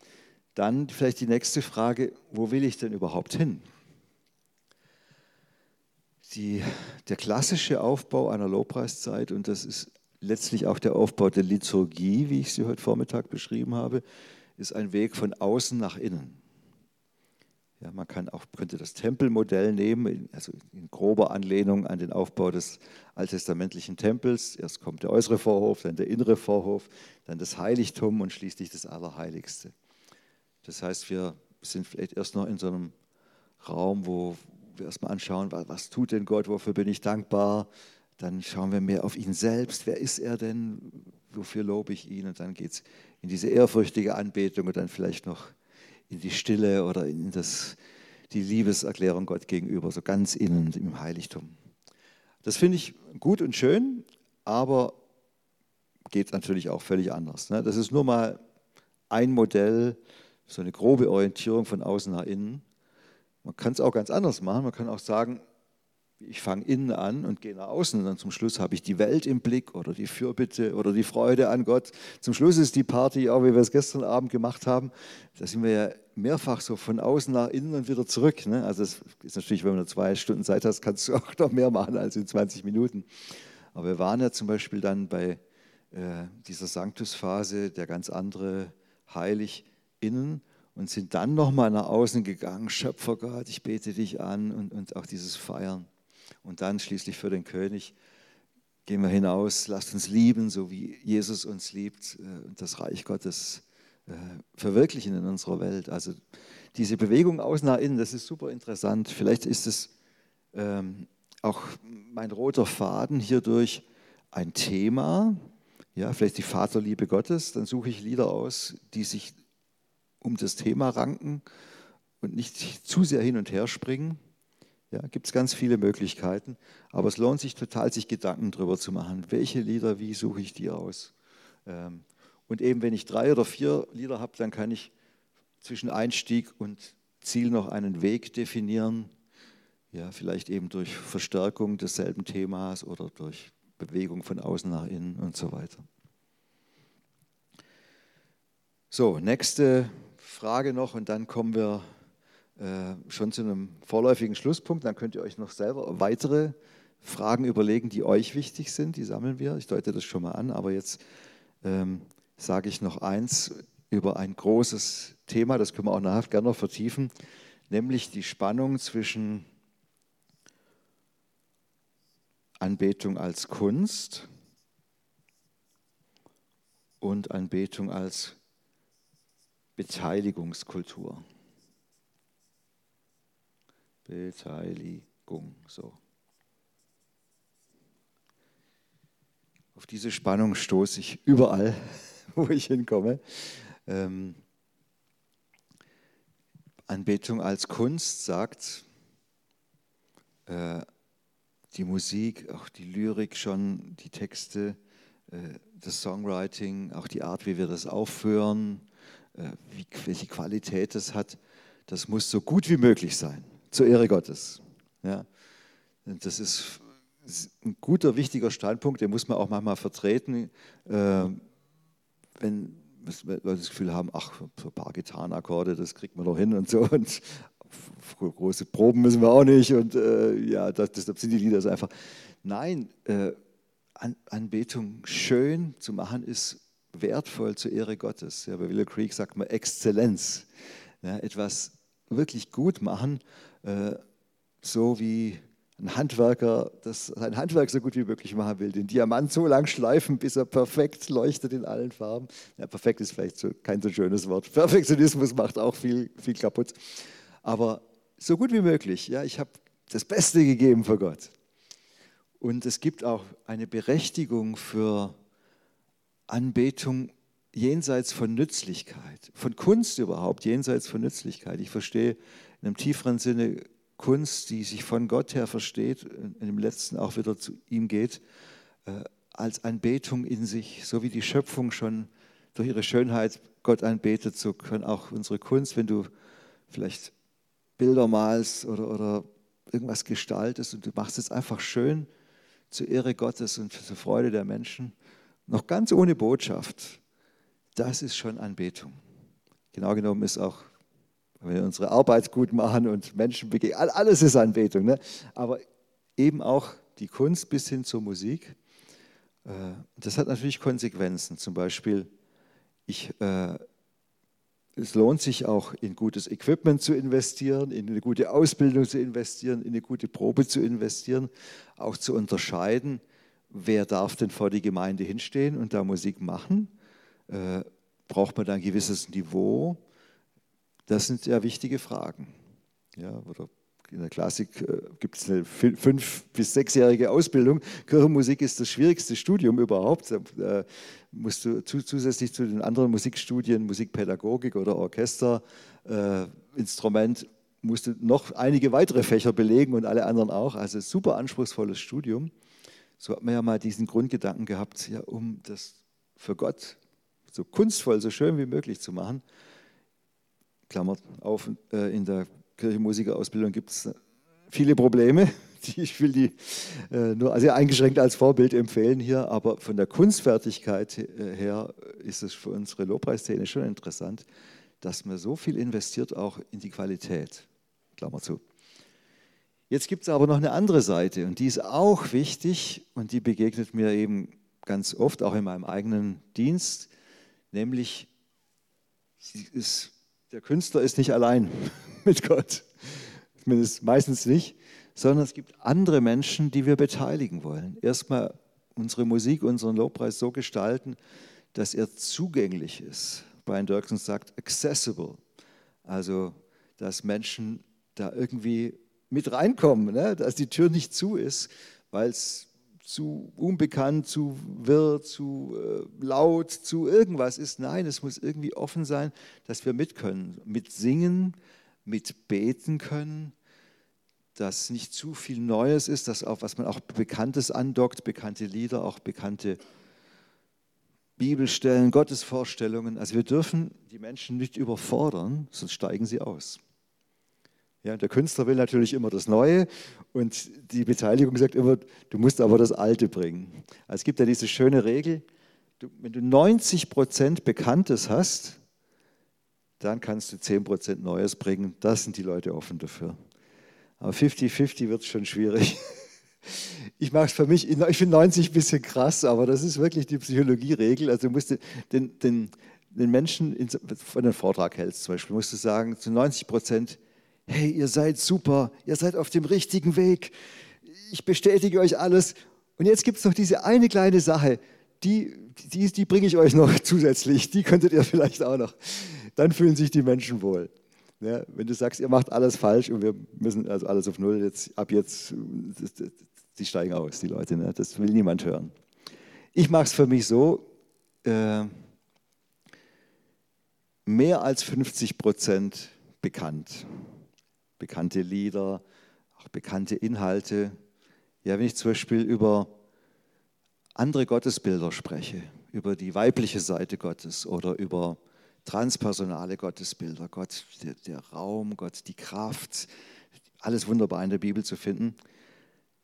Dann vielleicht die nächste Frage, wo will ich denn überhaupt hin? Die, der klassische Aufbau einer Lobpreiszeit, und das ist letztlich auch der Aufbau der Liturgie, wie ich sie heute Vormittag beschrieben habe, ist ein Weg von außen nach innen. Ja, man kann auch, könnte das Tempelmodell nehmen, also in grober Anlehnung an den Aufbau des alttestamentlichen Tempels. Erst kommt der äußere Vorhof, dann der innere Vorhof, dann das Heiligtum und schließlich das Allerheiligste. Das heißt, wir sind vielleicht erst noch in so einem Raum, wo wir erstmal anschauen, was tut denn Gott, wofür bin ich dankbar. Dann schauen wir mehr auf ihn selbst. Wer ist er denn? Wofür lobe ich ihn? Und dann geht es in diese ehrfürchtige Anbetung und dann vielleicht noch in die Stille oder in das, die Liebeserklärung Gott gegenüber, so ganz innen im Heiligtum. Das finde ich gut und schön, aber geht natürlich auch völlig anders. Ne? Das ist nur mal ein Modell, so eine grobe Orientierung von außen nach innen. Man kann es auch ganz anders machen. Man kann auch sagen, ich fange innen an und gehe nach außen und dann zum Schluss habe ich die Welt im Blick oder die Fürbitte oder die Freude an Gott. Zum Schluss ist die Party, auch wie wir es gestern Abend gemacht haben, da sind wir ja mehrfach so von außen nach innen und wieder zurück. Ne? Also es ist natürlich, wenn du zwei Stunden Zeit hast, kannst du auch noch mehr machen als in 20 Minuten. Aber wir waren ja zum Beispiel dann bei äh, dieser Sanctusphase, der ganz andere heilig innen und sind dann nochmal nach außen gegangen, Schöpfer Gott, ich bete dich an und, und auch dieses Feiern. Und dann schließlich für den König gehen wir hinaus, lasst uns lieben, so wie Jesus uns liebt äh, und das Reich Gottes äh, verwirklichen in unserer Welt. Also diese Bewegung außen nach innen, das ist super interessant. Vielleicht ist es ähm, auch mein roter Faden hierdurch ein Thema, ja, vielleicht die Vaterliebe Gottes, dann suche ich Lieder aus, die sich um das Thema ranken und nicht zu sehr hin und her springen. Ja, gibt es ganz viele Möglichkeiten, aber es lohnt sich total, sich Gedanken darüber zu machen, welche Lieder, wie suche ich die aus. Ähm, und eben, wenn ich drei oder vier Lieder habe, dann kann ich zwischen Einstieg und Ziel noch einen Weg definieren. Ja, vielleicht eben durch Verstärkung desselben Themas oder durch Bewegung von außen nach innen und so weiter. So, nächste Frage noch und dann kommen wir schon zu einem vorläufigen Schlusspunkt. Dann könnt ihr euch noch selber weitere Fragen überlegen, die euch wichtig sind. Die sammeln wir. Ich deute das schon mal an, aber jetzt ähm, sage ich noch eins über ein großes Thema, das können wir auch nachher gerne noch vertiefen, nämlich die Spannung zwischen Anbetung als Kunst und Anbetung als Beteiligungskultur. Beteiligung, so. Auf diese Spannung stoße ich überall, wo ich hinkomme. Ähm, Anbetung als Kunst sagt, äh, die Musik, auch die Lyrik schon, die Texte, äh, das Songwriting, auch die Art, wie wir das aufführen, äh, wie, welche Qualität das hat, das muss so gut wie möglich sein, zur Ehre Gottes. Ja. Das ist ein guter, wichtiger Standpunkt, den muss man auch manchmal vertreten, äh, wenn Leute das Gefühl haben, ach, so ein paar Gitarrenakkorde, das kriegt man doch hin und so. Und große Proben müssen wir auch nicht und äh, ja, das, deshalb sind die Lieder so einfach. Nein, äh, An Anbetung schön zu machen ist wertvoll zur Ehre Gottes. Ja, bei Willow Creek sagt man Exzellenz. Ja, etwas wirklich gut machen, so wie ein Handwerker das sein Handwerk so gut wie möglich machen will, den Diamant so lang schleifen, bis er perfekt leuchtet in allen Farben. Ja, perfekt ist vielleicht so, kein so schönes Wort. Perfektionismus macht auch viel, viel kaputt aber so gut wie möglich. Ja, ich habe das Beste gegeben für Gott. Und es gibt auch eine Berechtigung für Anbetung jenseits von Nützlichkeit, von Kunst überhaupt, jenseits von Nützlichkeit. Ich verstehe in einem tieferen Sinne Kunst, die sich von Gott her versteht, in dem letzten auch wieder zu ihm geht, äh, als Anbetung in sich, so wie die Schöpfung schon durch ihre Schönheit Gott anbetet, so kann auch unsere Kunst, wenn du vielleicht Bilder malst oder, oder irgendwas gestaltest und du machst es einfach schön zur Ehre Gottes und zur Freude der Menschen, noch ganz ohne Botschaft, das ist schon Anbetung. Genau genommen ist auch, wenn wir unsere Arbeit gut machen und Menschen begegnen, alles ist Anbetung. Ne? Aber eben auch die Kunst bis hin zur Musik. Äh, das hat natürlich Konsequenzen. Zum Beispiel, ich äh, es lohnt sich auch in gutes Equipment zu investieren, in eine gute Ausbildung zu investieren, in eine gute Probe zu investieren, auch zu unterscheiden, wer darf denn vor die Gemeinde hinstehen und da Musik machen. Äh, braucht man da ein gewisses Niveau? Das sind ja wichtige Fragen. Ja, oder in der Klassik äh, gibt es eine fünf- bis sechsjährige Ausbildung. Kirchenmusik ist das schwierigste Studium überhaupt. Da musst du zusätzlich zu den anderen Musikstudien, Musikpädagogik oder Orchesterinstrument, äh, musst du noch einige weitere Fächer belegen und alle anderen auch. Also super anspruchsvolles Studium. So hat man ja mal diesen Grundgedanken gehabt, ja, um das für Gott so kunstvoll, so schön wie möglich zu machen. Klammert auf, äh, in der Kirchenmusikerausbildung gibt es viele Probleme. Ich will die äh, nur sehr eingeschränkt als Vorbild empfehlen hier, aber von der Kunstfertigkeit äh, her ist es für unsere Lobpreisszene schon interessant, dass man so viel investiert auch in die Qualität. Klammer zu. Jetzt gibt es aber noch eine andere Seite und die ist auch wichtig und die begegnet mir eben ganz oft, auch in meinem eigenen Dienst, nämlich ist, der Künstler ist nicht allein mit Gott. Zumindest meistens nicht, sondern es gibt andere Menschen, die wir beteiligen wollen. Erstmal unsere Musik, unseren Lobpreis so gestalten, dass er zugänglich ist. Brian Dirksen sagt accessible. Also, dass Menschen da irgendwie mit reinkommen, ne? dass die Tür nicht zu ist, weil es zu unbekannt, zu wirr, zu äh, laut, zu irgendwas ist. Nein, es muss irgendwie offen sein, dass wir mit können, mit singen, mit beten können, dass nicht zu viel Neues ist, dass auch, was man auch Bekanntes andockt, bekannte Lieder, auch bekannte Bibelstellen, Gottesvorstellungen. Also wir dürfen die Menschen nicht überfordern, sonst steigen sie aus. Ja, der Künstler will natürlich immer das Neue und die Beteiligung sagt immer, du musst aber das Alte bringen. Also es gibt ja diese schöne Regel, du, wenn du 90 Prozent Bekanntes hast, dann kannst du 10 Prozent Neues bringen. Das sind die Leute offen dafür. Aber 50-50 wird schon schwierig. Ich mache es für mich, ich finde 90 ein bisschen krass, aber das ist wirklich die Psychologieregel. Also du musst den, den, den Menschen, wenn du einen Vortrag hältst zum Beispiel, musst du sagen, zu 90 Prozent, hey, ihr seid super, ihr seid auf dem richtigen Weg, ich bestätige euch alles. Und jetzt gibt es noch diese eine kleine Sache, die, die, die bringe ich euch noch zusätzlich, die könntet ihr vielleicht auch noch. Dann fühlen sich die Menschen wohl. Ja, wenn du sagst, ihr macht alles falsch und wir müssen also alles auf Null, jetzt, ab jetzt, sie steigen aus, die Leute. Ne? Das will niemand hören. Ich mache es für mich so, äh, mehr als 50 Prozent bekannt bekannte Lieder, auch bekannte Inhalte. Ja, wenn ich zum Beispiel über andere Gottesbilder spreche, über die weibliche Seite Gottes oder über transpersonale Gottesbilder, Gott, der, der Raum, Gott, die Kraft, alles wunderbar in der Bibel zu finden,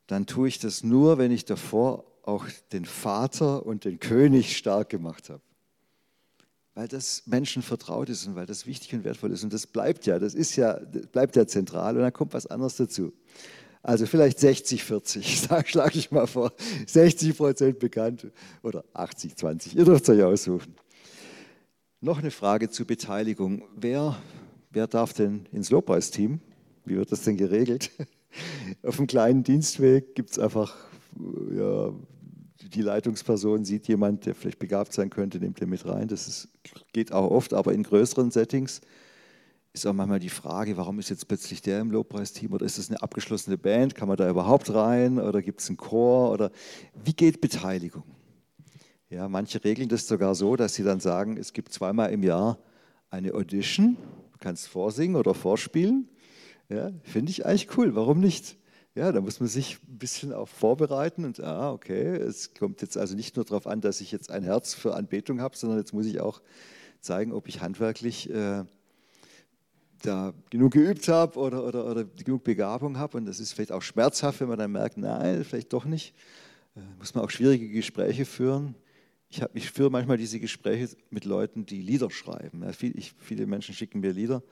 dann tue ich das nur, wenn ich davor auch den Vater und den König stark gemacht habe weil das Menschen vertraut ist und weil das wichtig und wertvoll ist. Und das bleibt ja, das ist ja, das bleibt ja zentral und dann kommt was anderes dazu. Also vielleicht 60, 40, schlage ich mal vor. 60 Prozent bekannt oder 80, 20. Ihr dürft es euch aussuchen. Noch eine Frage zur Beteiligung. Wer, wer darf denn ins Lobpreisteam? Wie wird das denn geregelt? Auf einem kleinen Dienstweg gibt es einfach ja, die Leitungsperson sieht jemand, der vielleicht begabt sein könnte, nimmt er mit rein. Das ist, geht auch oft, aber in größeren Settings ist auch manchmal die Frage, warum ist jetzt plötzlich der im Lobpreisteam oder ist das eine abgeschlossene Band? Kann man da überhaupt rein oder gibt es einen Chor? Oder wie geht Beteiligung? Ja, manche regeln das sogar so, dass sie dann sagen, es gibt zweimal im Jahr eine Audition, du kannst vorsingen oder vorspielen. Ja, Finde ich eigentlich cool, warum nicht? Ja, da muss man sich ein bisschen auch vorbereiten und, ah, okay, es kommt jetzt also nicht nur darauf an, dass ich jetzt ein Herz für Anbetung habe, sondern jetzt muss ich auch zeigen, ob ich handwerklich äh, da genug geübt habe oder, oder, oder genug Begabung habe. Und das ist vielleicht auch schmerzhaft, wenn man dann merkt, nein, vielleicht doch nicht. Äh, muss man auch schwierige Gespräche führen. Ich, hab, ich führe manchmal diese Gespräche mit Leuten, die Lieder schreiben. Ja, viel, ich, viele Menschen schicken mir Lieder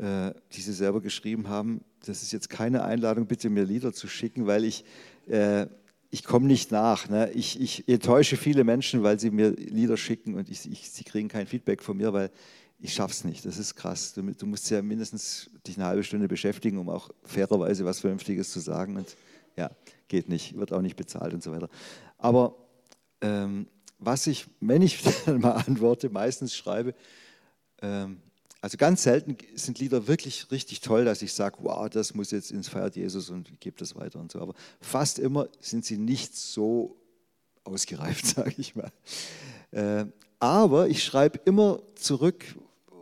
die sie selber geschrieben haben. Das ist jetzt keine Einladung, bitte mir Lieder zu schicken, weil ich, äh, ich komme nicht nach. Ne? Ich, ich enttäusche viele Menschen, weil sie mir Lieder schicken und ich, ich, sie kriegen kein Feedback von mir, weil ich schaffe es nicht. Das ist krass. Du, du, musst ja mindestens dich eine halbe Stunde beschäftigen, um auch fairerweise was Vernünftiges zu sagen. Und ja, geht nicht, wird auch nicht bezahlt und so weiter. Aber ähm, was ich, wenn ich dann mal antworte, meistens schreibe, ähm, also ganz selten sind Lieder wirklich richtig toll, dass ich sage, wow, das muss jetzt ins Feiert Jesus und gebe das weiter und so. Aber fast immer sind sie nicht so ausgereift, sage ich mal. Äh, aber ich schreibe immer zurück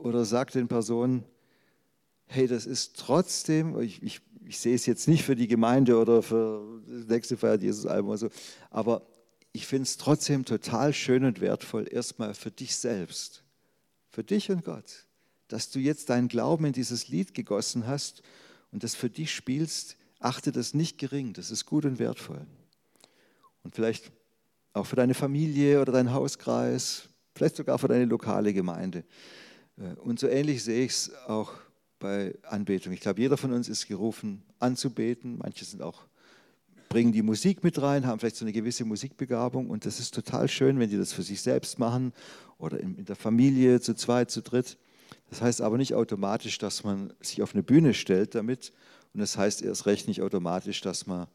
oder sage den Personen, hey, das ist trotzdem, ich, ich, ich sehe es jetzt nicht für die Gemeinde oder für das nächste Feiert Jesus-Album oder so, aber ich finde es trotzdem total schön und wertvoll, erstmal für dich selbst, für dich und Gott dass du jetzt deinen Glauben in dieses Lied gegossen hast und das für dich spielst, achte das nicht gering, das ist gut und wertvoll. Und vielleicht auch für deine Familie oder deinen Hauskreis, vielleicht sogar für deine lokale Gemeinde. Äh, und so ähnlich sehe ich es auch bei Anbetung. Ich glaube, jeder von uns ist gerufen, anzubeten. Manche sind auch, bringen die Musik mit rein, haben vielleicht so eine gewisse Musikbegabung. Und das ist total schön, wenn die das für sich selbst machen oder in, der Familie zu zweit, zu dritt. Das heißt aber nicht automatisch, dass man sich auf eine Bühne stellt damit. Und das heißt erst recht nicht automatisch, dass man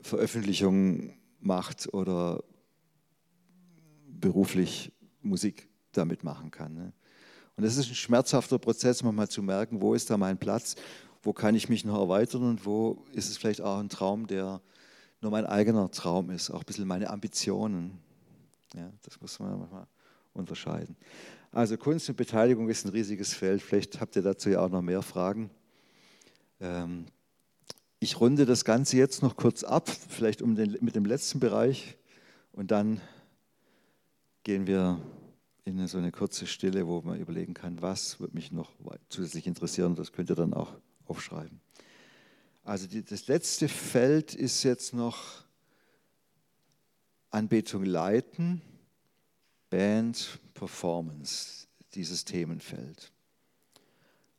Veröffentlichungen macht oder beruflich Musik damit machen kann. Ne? Und das ist ein schmerzhafter Prozess, manchmal zu merken, wo ist da mein Platz. wo kann ich mich noch erweitern und wo ist es vielleicht auch ein Traum, der nur mein eigener Traum ist, auch ein bisschen meine Ambitionen. Ja, das muss man manchmal unterscheiden. Also Kunst und Beteiligung ist ein riesiges Feld. Vielleicht habt ihr dazu ja auch noch mehr Fragen. Ähm, ich runde das Ganze jetzt noch kurz ab, vielleicht um den, mit dem letzten Bereich und dann gehen wir in so eine kurze Stille, wo man überlegen kann, was wird mich noch zusätzlich interessieren. Das könnt ihr dann auch aufschreiben. Also die, das letzte Feld ist jetzt noch Anbetung leiten, Band, Performance, dieses Themenfeld.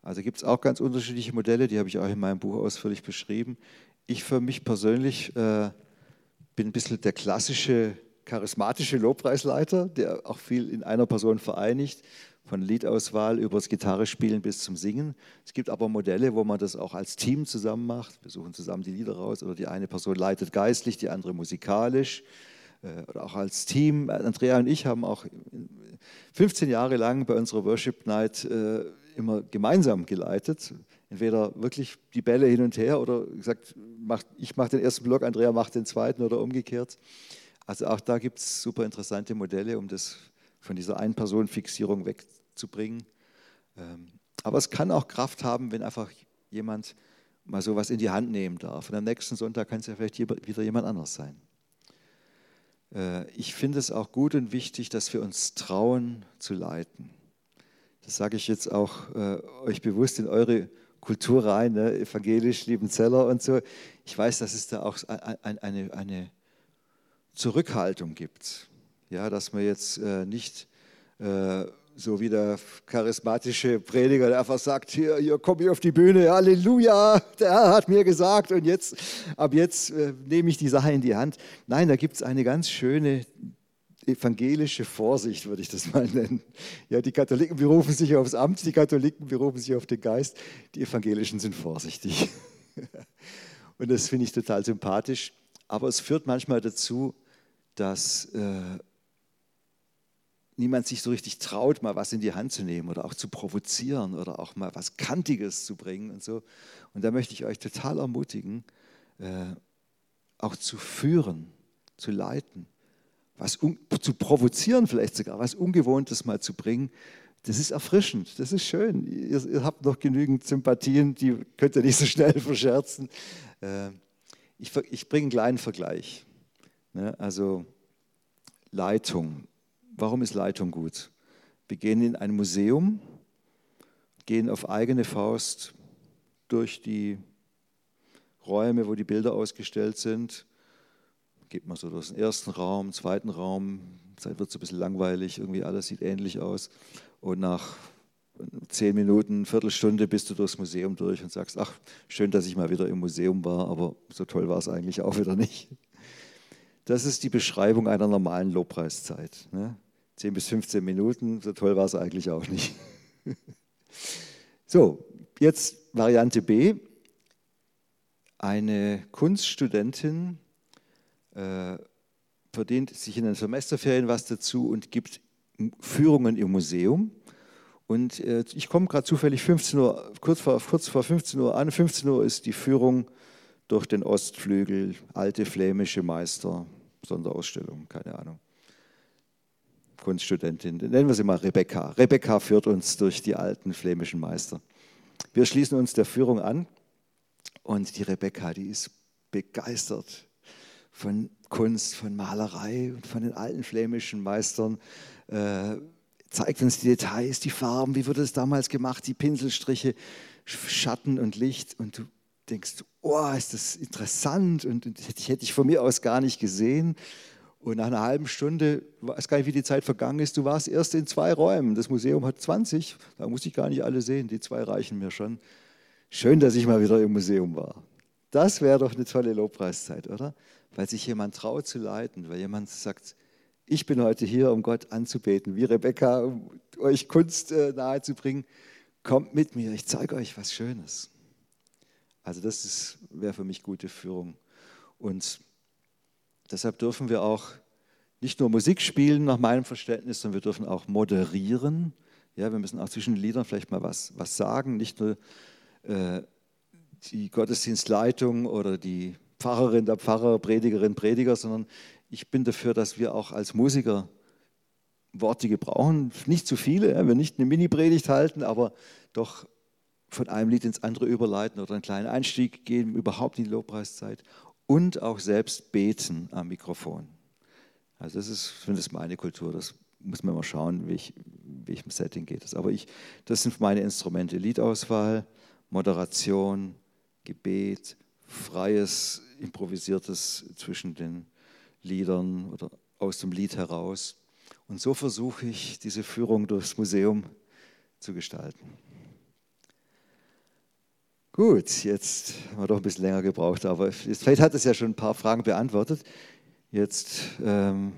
Also gibt es auch ganz unterschiedliche Modelle, die habe ich auch in meinem Buch ausführlich beschrieben. Ich für mich persönlich äh, bin ein bisschen der klassische charismatische Lobpreisleiter, der auch viel in einer Person vereinigt von Liedauswahl über das Gitarrespielen bis zum Singen. Es gibt aber Modelle, wo man das auch als Team zusammen macht. Wir suchen zusammen die Lieder raus oder die eine Person leitet geistlich, die andere musikalisch oder auch als Team. Andrea und ich haben auch 15 Jahre lang bei unserer Worship Night äh, immer gemeinsam geleitet. Entweder wirklich die Bälle hin und her oder gesagt, ich mache den ersten Block, Andrea macht den zweiten oder umgekehrt. Also auch da gibt es super interessante Modelle, um das von dieser Ein-Personen-Fixierung wegzubringen. Ähm, aber es kann auch Kraft haben, wenn einfach jemand mal sowas in die Hand nehmen darf. Und am nächsten Sonntag kann es ja vielleicht wieder jemand anders sein. Äh, ich finde es auch gut und wichtig, dass wir uns trauen zu leiten. Das sage ich jetzt auch äh, euch bewusst in eure Kultur rein, ne? evangelisch, lieben Zeller und so. Ich weiß, dass es da auch eine, eine, eine Zurückhaltung gibt. Ja, dass man jetzt äh, nicht äh, so wie der charismatische Prediger, der einfach sagt, hier, hier komm ich auf die Bühne, Halleluja, der Herr hat mir gesagt und jetzt, ab jetzt äh, nehme ich die Sache in die Hand. Nein, da gibt es eine ganz schöne evangelische Vorsicht, würde ich das mal nennen. Ja, die Katholiken berufen sich aufs Amt, die Katholiken berufen sich auf den Geist, die Evangelischen sind vorsichtig. Und das finde ich total sympathisch. Aber es führt manchmal dazu, dass äh, niemand sich so richtig traut, mal was in die Hand zu nehmen oder auch zu provozieren oder auch mal was Kantiges zu bringen und so. Und da möchte ich euch total ermutigen, äh, auch zu führen, zu leiten, was zu provozieren vielleicht sogar, was Ungewohntes mal zu bringen. Das ist erfrischend, das ist schön. Ihr, ihr habt noch genügend Sympathien, die könnt ihr nicht so schnell verscherzen. Äh, ich, ich bringe einen kleinen Vergleich. Ne? Also Leitung. Warum ist Leitung gut? Wir gehen in ein Museum, gehen auf eigene Faust durch die Räume, wo die Bilder ausgestellt sind. Geht man so durch den ersten Raum, zweiten Raum, Zeit wird es ein bisschen langweilig, irgendwie alles sieht ähnlich aus. Und nach zehn Minuten, Viertelstunde bist du durchs Museum durch und sagst, ach, schön, dass ich mal wieder im Museum war, aber so toll war es eigentlich auch wieder nicht. Das ist die Beschreibung einer normalen Lobpreiszeit. Ne? 10 bis 15 Minuten, so toll war es eigentlich auch nicht. so, jetzt Variante B. Eine Kunststudentin äh, verdient sich in den Semesterferien was dazu und gibt Führungen im Museum. Und äh, ich komme gerade zufällig 15 Uhr, kurz vor, kurz vor 15 Uhr an. 15 Uhr ist die Führung durch den Ostflügel, alte flämische Meister, Sonderausstellung, keine Ahnung. Kunststudentin, nennen wir sie mal Rebecca. Rebecca führt uns durch die alten flämischen Meister. Wir schließen uns der Führung an und die Rebecca, die ist begeistert von Kunst, von Malerei und von den alten flämischen Meistern. Äh, zeigt uns die Details, die Farben, wie wurde es damals gemacht, die Pinselstriche, Schatten und Licht. Und du denkst, oh, ist das interessant und das hätte ich von mir aus gar nicht gesehen. Und nach einer halben Stunde, weiß gar nicht, wie die Zeit vergangen ist, du warst erst in zwei Räumen. Das Museum hat 20, da musste ich gar nicht alle sehen, die zwei reichen mir schon. Schön, dass ich mal wieder im Museum war. Das wäre doch eine tolle Lobpreiszeit, oder? Weil sich jemand traut zu leiten, weil jemand sagt, ich bin heute hier, um Gott anzubeten, wie Rebecca, um euch Kunst äh, nahezubringen. Kommt mit mir, ich zeige euch was Schönes. Also das wäre für mich gute Führung. Und deshalb dürfen wir auch nicht nur Musik spielen nach meinem Verständnis, sondern wir dürfen auch moderieren. Ja, wir müssen auch zwischen den Liedern vielleicht mal was, was sagen, nicht nur äh, die Gottesdienstleitung oder die Pfarrerin, der Pfarrer, Predigerin, Prediger, sondern ich bin dafür, dass wir auch als Musiker Worte gebrauchen. Nicht zu viele, wir nicht eine Mini-Predigt halten, aber doch von einem Lied ins andere überleiten oder einen kleinen Einstieg geben, überhaupt in die Lobpreiszeit und auch selbst beten am Mikrofon. Also das ist, ich das meine Kultur, das muss man mal schauen, wie ich, welchem Setting geht es. Aber ich, das sind meine Instrumente, Liedauswahl, Moderation, Gebet, freies, improvisiertes zwischen den Liedern oder aus dem Lied heraus. Und so versuche ich, diese Führung durchs Museum zu gestalten. Gut, jetzt haben wir doch ein bisschen länger gebraucht, aber vielleicht hat es ja schon ein paar Fragen beantwortet. Jetzt, ähm,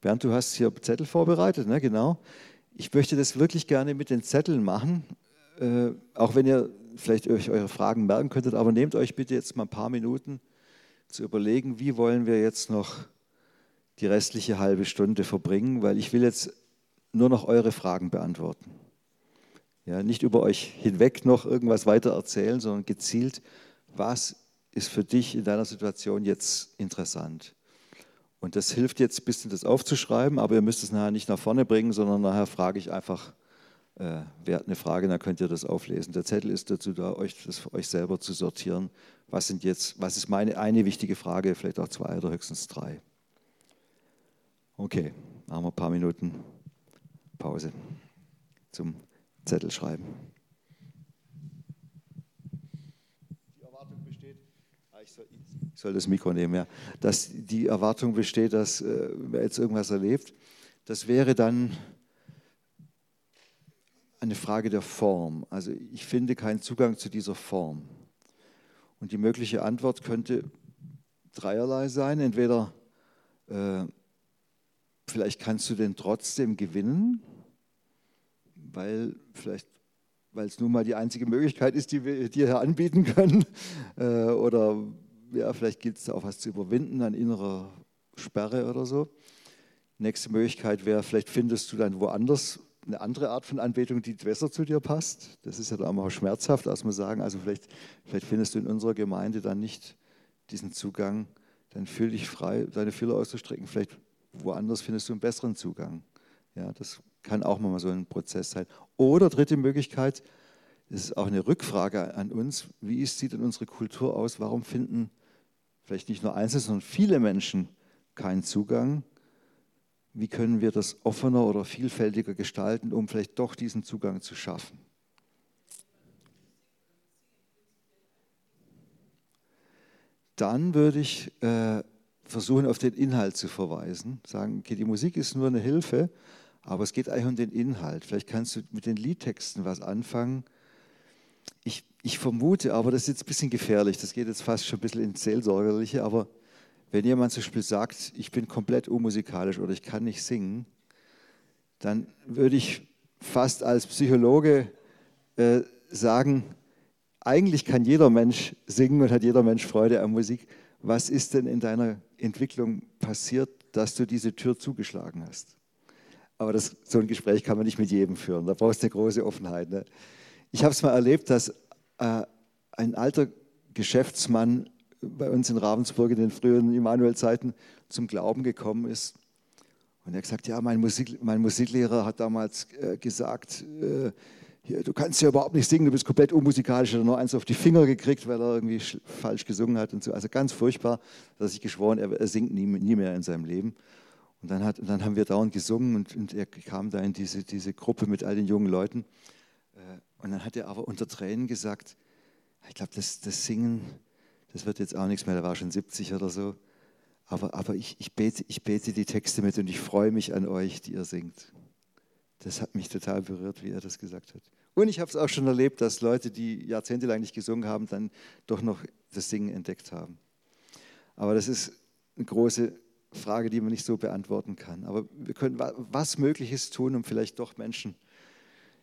Bernd, du hast hier Zettel vorbereitet, ne? genau. Ich möchte das wirklich gerne mit den Zetteln machen, äh, auch wenn ihr vielleicht euch eure Fragen merken könntet, aber nehmt euch bitte jetzt mal ein paar Minuten zu überlegen, wie wollen wir jetzt noch die restliche halbe Stunde verbringen, weil ich will jetzt nur noch eure Fragen beantworten. Ja, nicht über euch hinweg noch irgendwas weiter erzählen, sondern gezielt, was ist für dich in deiner Situation jetzt interessant. Und das hilft jetzt ein bisschen, das aufzuschreiben, aber ihr müsst es nachher nicht nach vorne bringen, sondern nachher frage ich einfach, äh, wer hat eine Frage, dann könnt ihr das auflesen. Der Zettel ist dazu da, euch das für euch selber zu sortieren. Was sind jetzt, was ist meine eine wichtige Frage, vielleicht auch zwei oder höchstens drei. Okay, machen wir ein paar Minuten Pause zum Zettel schreiben. Die Erwartung besteht, ah, ich soll, ich soll, das Mikro nehmen, ja, dass die Erwartung besteht, dass äh, wer jetzt irgendwas erlebt, das wäre dann eine Frage der Form. Also ich finde keinen Zugang zu dieser Form. Und die mögliche Antwort könnte dreierlei sein. Entweder äh, vielleicht kannst du den trotzdem gewinnen, weil vielleicht weil es nun mal die einzige Möglichkeit ist, die wir dir hier anbieten können. Äh, oder ja, vielleicht gilt es auch was zu überwinden an innerer Sperre oder so. Nächste Möglichkeit wäre, vielleicht findest du dann woanders eine andere Art von Anbetung, die besser zu dir passt. Das ist ja dann auch schmerzhaft, als wir sagen, also vielleicht, vielleicht findest du in unserer Gemeinde dann nicht diesen Zugang, dann fühl dich frei, deine Fühler auszustrecken. Vielleicht woanders findest du einen besseren Zugang. Ja, das kann auch mal so ein Prozess sein. Oder dritte Möglichkeit, das ist auch eine Rückfrage an uns, wie sieht denn unsere Kultur aus? Warum finden vielleicht nicht nur Einzelne, sondern viele Menschen keinen Zugang? Wie können wir das offener oder vielfältiger gestalten, um vielleicht doch diesen Zugang zu schaffen? Dann würde ich äh, versuchen, auf den Inhalt zu verweisen. Sagen, okay, die Musik ist nur eine Hilfe, aber es geht eigentlich um den Inhalt. Vielleicht kannst du mit den Liedtexten was anfangen. Ich, ich vermute, aber das ist jetzt ein bisschen gefährlich, das geht jetzt fast schon ein bisschen ins Seelsorgerliche, aber wenn jemand zum Beispiel sagt, ich bin komplett unmusikalisch oder ich kann nicht singen, dann würde ich fast als Psychologe äh, sagen, eigentlich kann jeder Mensch singen und hat jeder Mensch Freude an Musik. Was ist denn in deiner Entwicklung passiert, dass du diese Tür zugeschlagen hast? Aber das, so ein Gespräch kann man nicht mit jedem führen. Da brauchst du eine große Offenheit. Ne? Ich habe es mal erlebt, dass äh, ein alter Geschäftsmann bei uns in Ravensburg in den frühen Immanuel-Zeiten zum Glauben gekommen ist. Und er hat gesagt, ja, mein, Musik, mein Musiklehrer hat damals äh, gesagt, äh, hier, du kannst ja überhaupt nicht singen, du bist komplett unmusikalisch. Er hat nur eins auf die Finger gekriegt, weil er irgendwie falsch gesungen hat und so. Also ganz furchtbar, dass sich geschworen, er, er singt nie, nie mehr in seinem Leben. Und dann, hat, dann haben wir dauernd gesungen und, und, er kam da in diese, diese Gruppe mit all den jungen Leuten. Äh, und dann hat er aber unter Tränen gesagt, ich glaube, das, das Singen, das wird jetzt auch nichts mehr, der war schon 70 oder so. Aber, aber ich, ich, bete, ich bete die Texte mit und ich freue mich an euch, die ihr singt. Das hat mich total berührt, wie er das gesagt hat. Und ich habe es auch schon erlebt, dass Leute, die jahrzehntelang nicht gesungen haben, dann doch noch das Singen entdeckt haben. Aber das ist eine große Frage, die man nicht so beantworten kann. Aber wir können was Mögliches tun, um vielleicht doch Menschen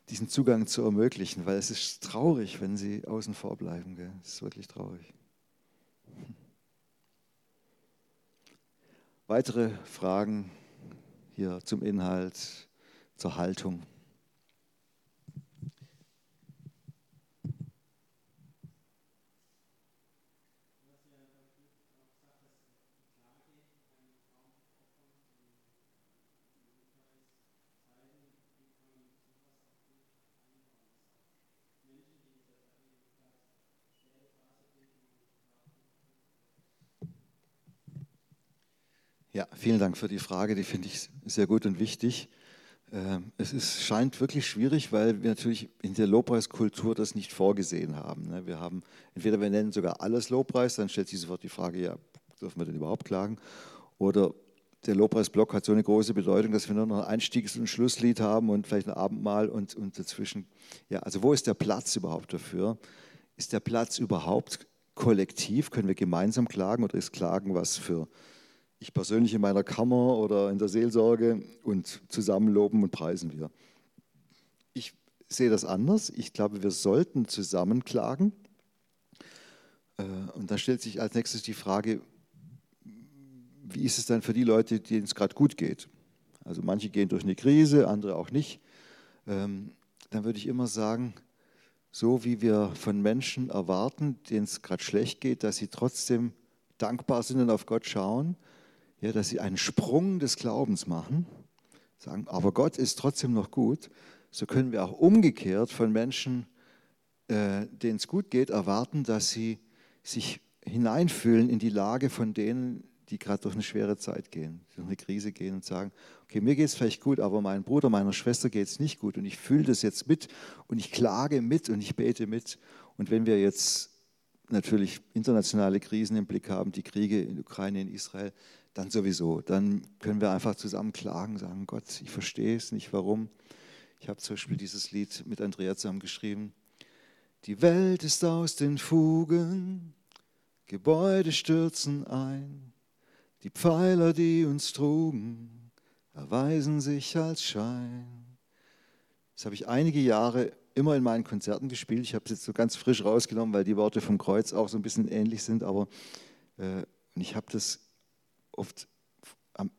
diesen Zugang zu ermöglichen, weil es ist traurig, wenn sie außen vor bleiben. Es ist wirklich traurig. Weitere Fragen hier zum Inhalt, zur Haltung. Ja, vielen Dank für die Frage, die finde ich sehr gut und wichtig. Ähm, es ist, scheint wirklich schwierig, weil wir natürlich in der Lobpreiskultur das nicht vorgesehen haben. Ne? Wir haben entweder wir nennen sogar alles Lobpreis, dann stellt sich sofort die Frage, ja, dürfen wir denn überhaupt klagen? Oder der Lobpreisblock hat so eine große Bedeutung, dass wir nur noch ein Einstiegs- und Schlusslied haben und vielleicht ein Abendmahl und, und dazwischen. Ja, also wo ist der Platz überhaupt dafür? Ist der Platz überhaupt kollektiv? Können wir gemeinsam klagen oder ist Klagen was für ich persönlich in meiner Kammer oder in der Seelsorge und zusammen loben und preisen wir. Ich sehe das anders. Ich glaube, wir sollten zusammen klagen. Äh, und da stellt sich als nächstes die Frage, wie ist es dann für die Leute, denen es gerade gut geht? Also manche gehen durch eine Krise, andere auch nicht. Ähm, dann würde ich immer sagen, so wie wir von Menschen erwarten, denen es gerade schlecht geht, dass sie trotzdem dankbar sind und auf Gott schauen, ja, dass sie einen Sprung des Glaubens machen, sagen, aber Gott ist trotzdem noch gut, so können wir auch umgekehrt von Menschen, äh, denen es gut geht, erwarten, dass sie sich hineinfühlen in die Lage von denen, die gerade durch eine schwere Zeit gehen, durch eine Krise gehen und sagen, okay, mir geht es vielleicht gut, aber meinem Bruder, meiner Schwester geht es nicht gut und ich fühle das jetzt mit und ich klage mit und ich bete mit. Und wenn wir jetzt natürlich internationale Krisen im Blick haben, die Kriege in Ukraine, in Israel, dann sowieso. Dann können wir einfach zusammen klagen, sagen, Gott, ich verstehe es nicht, warum. Ich habe zum Beispiel dieses Lied mit Andrea zusammen geschrieben. Die Welt ist aus den Fugen, Gebäude stürzen ein, die Pfeiler, die uns trugen, erweisen sich als Schein. Das habe ich einige Jahre immer in meinen Konzerten gespielt. Ich habe es jetzt so ganz frisch rausgenommen, weil die Worte vom Kreuz auch so ein bisschen ähnlich sind, aber äh, ich habe das oft am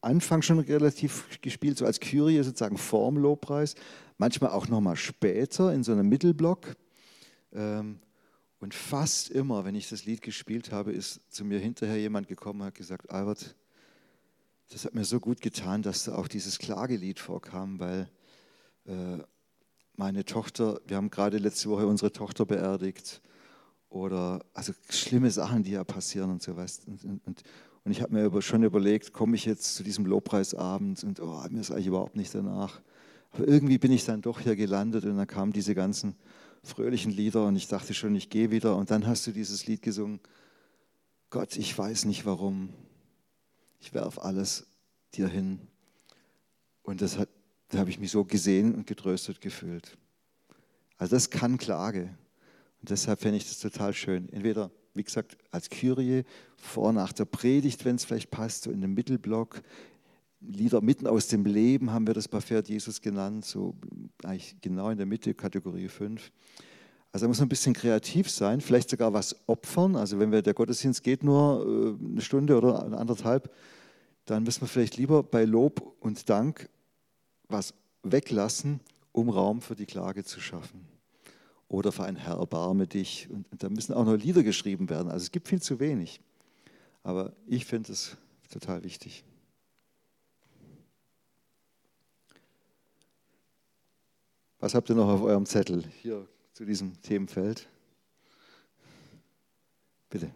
Anfang schon relativ gespielt, so als Kyrie sozusagen vorm Lobpreis, manchmal auch nochmal später in so einem Mittelblock. Ähm, und fast immer, wenn ich das Lied gespielt habe, ist zu mir hinterher jemand gekommen und hat gesagt, Albert, das hat mir so gut getan, dass da auch dieses Klagelied vorkam, weil äh, meine Tochter, wir haben gerade letzte Woche unsere Tochter beerdigt oder also schlimme Sachen, die ja passieren und sowas. Und, und, und, und ich habe mir schon überlegt, komme ich jetzt zu diesem Lobpreisabend und oh, mir ist eigentlich überhaupt nicht danach. Aber irgendwie bin ich dann doch hier gelandet und dann kamen diese ganzen fröhlichen Lieder und ich dachte schon, ich gehe wieder. Und dann hast du dieses Lied gesungen, Gott, ich weiß nicht warum. Ich werf alles dir hin. Und das hat, da habe ich mich so gesehen und getröstet gefühlt. Also das kann Klage. Und deshalb fände ich das total schön. Entweder, wie gesagt, als Kyrie, vor, nach der Predigt, wenn es vielleicht passt, so in dem Mittelblock. Lieder mitten aus dem Leben haben wir das Pferd Jesus genannt, so eigentlich genau in der Mitte, Kategorie 5. Also da muss man ein bisschen kreativ sein, vielleicht sogar was opfern. Also wenn wir, der Gottesdienst geht nur äh, eine Stunde oder anderthalb, dann müssen wir vielleicht lieber bei Lob und Dank was weglassen, um Raum für die Klage zu schaffen oder für ein Herr, erbarme dich. Und, da müssen auch noch Lieder geschrieben werden. Also es gibt viel zu wenig. Aber ich finde es total wichtig. Was habt ihr noch auf eurem Zettel hier zu diesem Themenfeld? Bitte.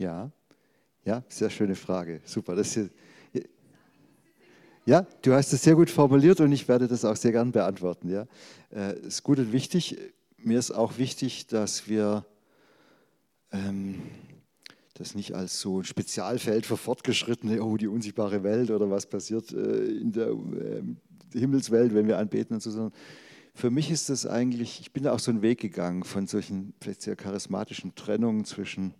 Ja, ja, sehr schöne Frage. Super. Das ist, ja, du hast es sehr gut formuliert und ich werde das auch sehr gern beantworten. Ja, äh, ist gut und wichtig. Mir ist auch wichtig, dass wir ähm, das nicht als so ein Spezialfeld für Fortgeschrittene, oh, die unsichtbare Welt oder was passiert äh, in der äh, Himmelswelt, wenn wir anbeten und so, sondern für mich ist das eigentlich, ich bin da auch so einen Weg gegangen von solchen vielleicht sehr charismatischen Trennungen zwischen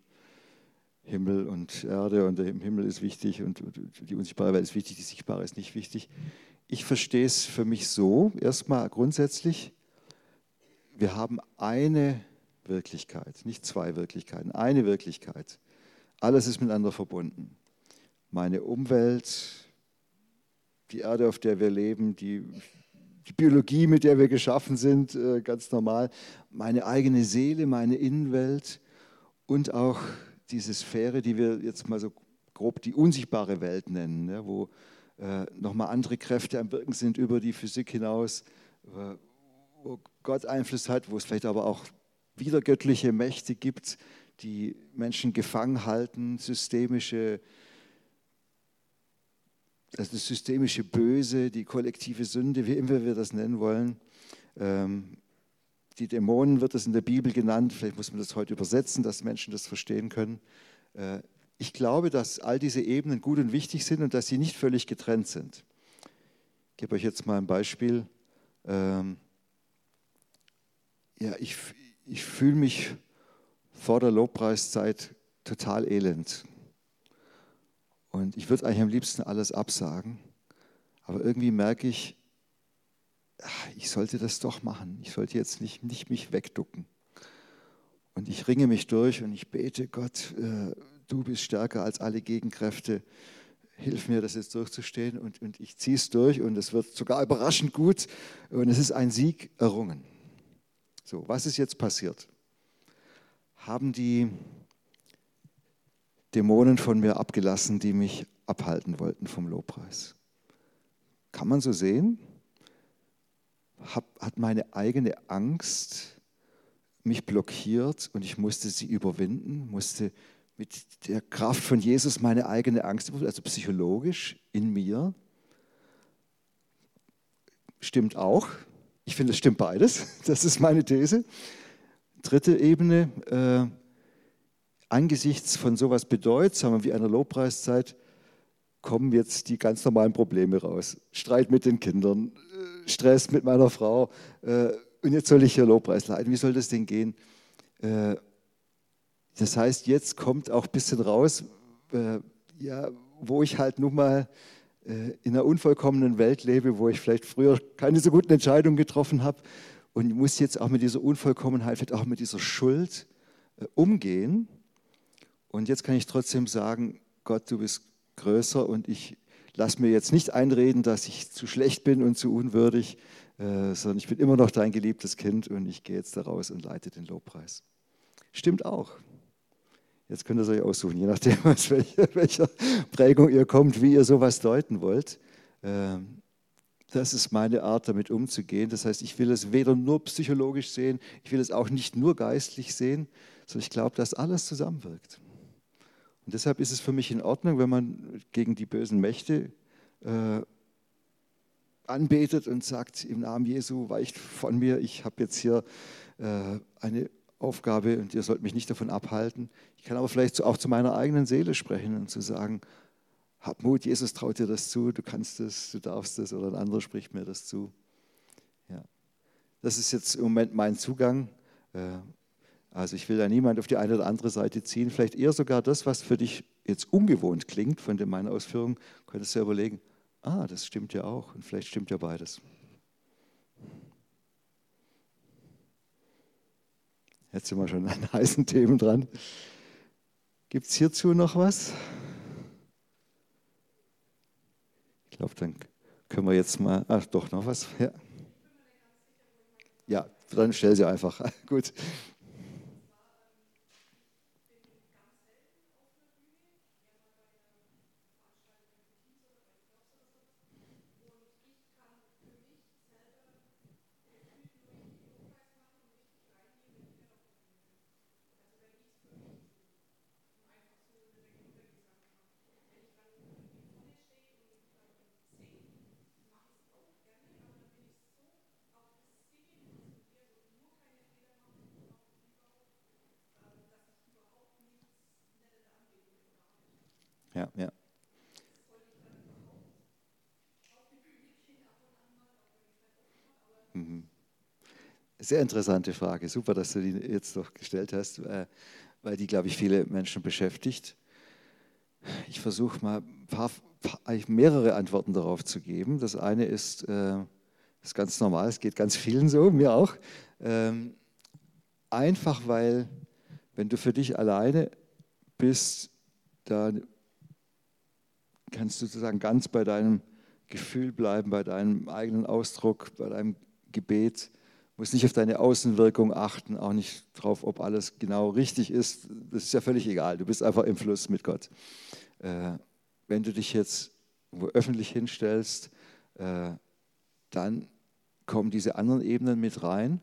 Himmel und Erde und der Himmel ist wichtig und die unsichtbare Welt ist wichtig, die sichtbare ist nicht wichtig. Ich verstehe es für mich so, erstmal grundsätzlich, wir haben eine Wirklichkeit, nicht zwei Wirklichkeiten, eine Wirklichkeit. Alles ist miteinander verbunden. Meine Umwelt, die Erde, auf der wir leben, die, die Biologie, mit der wir geschaffen sind, äh, ganz normal, meine eigene Seele, meine Innenwelt und auch diese Sphäre, die wir jetzt mal so grob die unsichtbare Welt nennen, ne, wo äh, nochmal andere Kräfte am Wirken sind über die Physik hinaus, äh, wo Gott Einfluss hat, wo es vielleicht aber auch wiedergöttliche Mächte gibt, die Menschen gefangen halten, systemische, also das systemische Böse, die kollektive Sünde, wie immer wir das nennen wollen. Ähm, die Dämonen wird es in der Bibel genannt, vielleicht muss man das heute übersetzen, dass Menschen das verstehen können. Äh, ich glaube, dass all diese Ebenen gut und wichtig sind und dass sie nicht völlig getrennt sind. Ich gebe euch jetzt mal ein Beispiel. Ähm, ja, ich, ich fühle mich vor der Lobpreiszeit total elend. Und ich würde eigentlich am liebsten alles absagen. Aber irgendwie merke ich, ich sollte das doch machen. Ich sollte jetzt nicht, nicht mich wegducken. Und ich ringe mich durch und ich bete, Gott, äh, du bist stärker als alle Gegenkräfte. Hilf mir, das jetzt durchzustehen. Und, und ich ziehe es durch und es wird sogar überraschend gut. Und es ist ein Sieg errungen. So, was ist jetzt passiert? Haben die Dämonen von mir abgelassen, die mich abhalten wollten vom Lobpreis? Kann man so sehen? Hat meine eigene Angst mich blockiert und ich musste sie überwinden, musste mit der Kraft von Jesus meine eigene Angst, also psychologisch in mir. Stimmt auch. Ich finde, es stimmt beides. Das ist meine These. Dritte Ebene, äh, angesichts von sowas Bedeutsamem wie einer Lobpreiszeit kommen jetzt die ganz normalen Probleme raus. Streit mit den Kindern, äh, Stress mit meiner Frau. Äh, und jetzt soll ich hier Lobpreis leiten. Wie soll das denn gehen? Äh, das heißt, jetzt kommt auch ein bisschen raus, ja, wo ich halt nun mal in einer unvollkommenen Welt lebe, wo ich vielleicht früher keine so guten Entscheidungen getroffen habe und muss jetzt auch mit dieser Unvollkommenheit, vielleicht auch mit dieser Schuld umgehen. Und jetzt kann ich trotzdem sagen, Gott, du bist größer und ich lasse mir jetzt nicht einreden, dass ich zu schlecht bin und zu unwürdig, äh, sondern ich bin immer noch dein geliebtes Kind und ich gehe jetzt da raus und leite den Lobpreis. Stimmt auch. Jetzt könnt ihr es euch aussuchen, je nachdem, aus welcher, welcher Prägung ihr kommt, wie ihr sowas deuten wollt. Ähm, das ist meine Art, damit umzugehen. Das heißt, ich will es weder nur psychologisch sehen, ich will es auch nicht nur geistlich sehen, sondern ich glaube, dass alles zusammenwirkt. Und deshalb ist es für mich in Ordnung, wenn man gegen die bösen Mächte äh, anbetet und sagt, im Namen Jesu weicht von mir, ich habe jetzt hier äh, eine Aufgabe und ihr sollt mich nicht davon abhalten. Ich kann aber vielleicht auch zu meiner eigenen Seele sprechen und zu sagen, hab Mut, Jesus traut dir das zu, du kannst es, du darfst es oder ein anderer spricht mir das zu. Ja. Das ist jetzt im Moment mein Zugang. Äh, also ich will da niemand auf die eine oder andere Seite ziehen. Vielleicht eher sogar das, was für dich jetzt ungewohnt klingt von meiner Ausführung, könntest du ja überlegen, ah, das stimmt ja auch und vielleicht stimmt ja beides. Jetzt sind wir schon an heißen Themen dran. Gibt es hierzu noch was? Ich glaube, dann können wir jetzt mal. Ach, doch, noch was. Ja, ja dann stell sie einfach. Gut. ja, ja. Mhm. Sehr interessante Frage. Super, dass du die jetzt noch gestellt hast, äh, weil die, glaube ich, viele Menschen beschäftigt. Ich versuche mal paar, mehrere Antworten darauf zu geben. Das eine ist, das äh, ist ganz normal, es geht ganz vielen so, mir auch. Ähm, einfach weil, wenn du für dich alleine bist, da kannst du sozusagen ganz bei deinem Gefühl bleiben, bei deinem eigenen Ausdruck, bei deinem Gebet. Musst nicht auf deine Außenwirkung achten, auch nicht darauf, ob alles genau richtig ist. Das ist ja völlig egal. Du bist einfach im Fluss mit Gott. Äh, wenn du dich jetzt öffentlich hinstellst, äh, dann kommen diese anderen Ebenen mit rein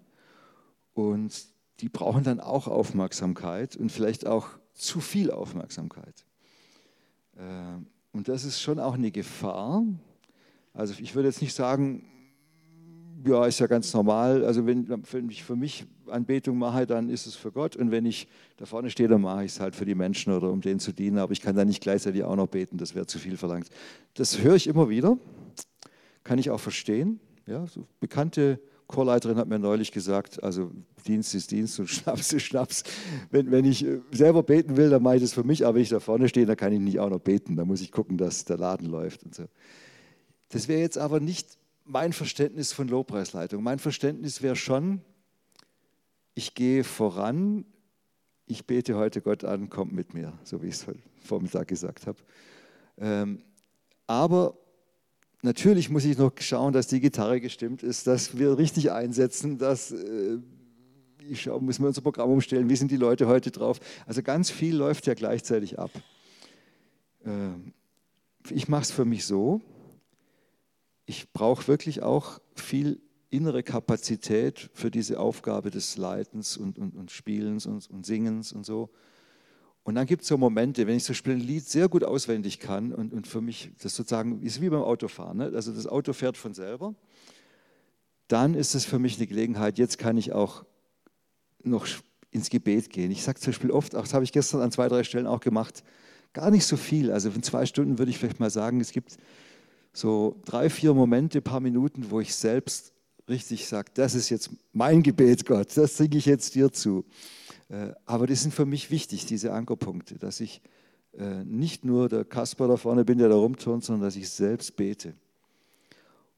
und die brauchen dann auch Aufmerksamkeit und vielleicht auch zu viel Aufmerksamkeit. Äh, und das ist schon auch eine Gefahr. Also ich würde jetzt nicht sagen, ja, ist ja ganz normal. Also wenn, wenn ich für mich Anbetung mache, dann ist es für Gott. Und wenn ich da vorne stehe, dann mache ich es halt für die Menschen oder um denen zu dienen. Aber ich kann da nicht gleichzeitig auch noch beten, das wäre zu viel verlangt. Das höre ich immer wieder, kann ich auch verstehen. Ja, so bekannte Chorleiterin hat mir neulich gesagt, also Dienst ist Dienst und Schnaps ist Schnaps. Wenn, wenn ich äh, selber beten will, dann mache ich das für mich, aber wenn ich da vorne stehe, dann kann ich nicht auch noch beten. Da muss ich gucken, dass der Laden läuft und so. Das wäre jetzt aber nicht mein Verständnis von Lobpreisleitung. Mein Verständnis wäre schon, ich gehe voran, ich bete heute Gott an, kommt mit mir, so wie ich es heute Vormittag gesagt habe. Ähm, aber Natürlich muss ich noch schauen, dass die Gitarre gestimmt ist, dass wir richtig einsetzen, dass äh, ich schaue, müssen wir unser Programm umstellen, wie sind die Leute heute drauf. Also ganz viel läuft ja gleichzeitig ab. Äh, ich mache es für mich so, ich brauche wirklich auch viel innere Kapazität für diese Aufgabe des Leitens und, und, und Spielens und, und Singens und so. Und dann gibt es so Momente, wenn ich zum Beispiel ein Lied sehr gut auswendig kann und, und für mich das sozusagen ist wie beim Autofahren, ne? also das Auto fährt von selber, dann ist es für mich eine Gelegenheit, jetzt kann ich auch noch ins Gebet gehen. Ich sage zum Beispiel oft, auch das habe ich gestern an zwei, drei Stellen auch gemacht, gar nicht so viel. Also in zwei Stunden würde ich vielleicht mal sagen, es gibt so drei, vier Momente, paar Minuten, wo ich selbst richtig sage, das ist jetzt mein Gebet, Gott, das singe ich jetzt dir zu. Äh, aber die sind für mich wichtig, diese Ankerpunkte, dass ich äh, nicht nur der Kasper da vorne bin, der da rumturnt, sondern dass ich selbst bete.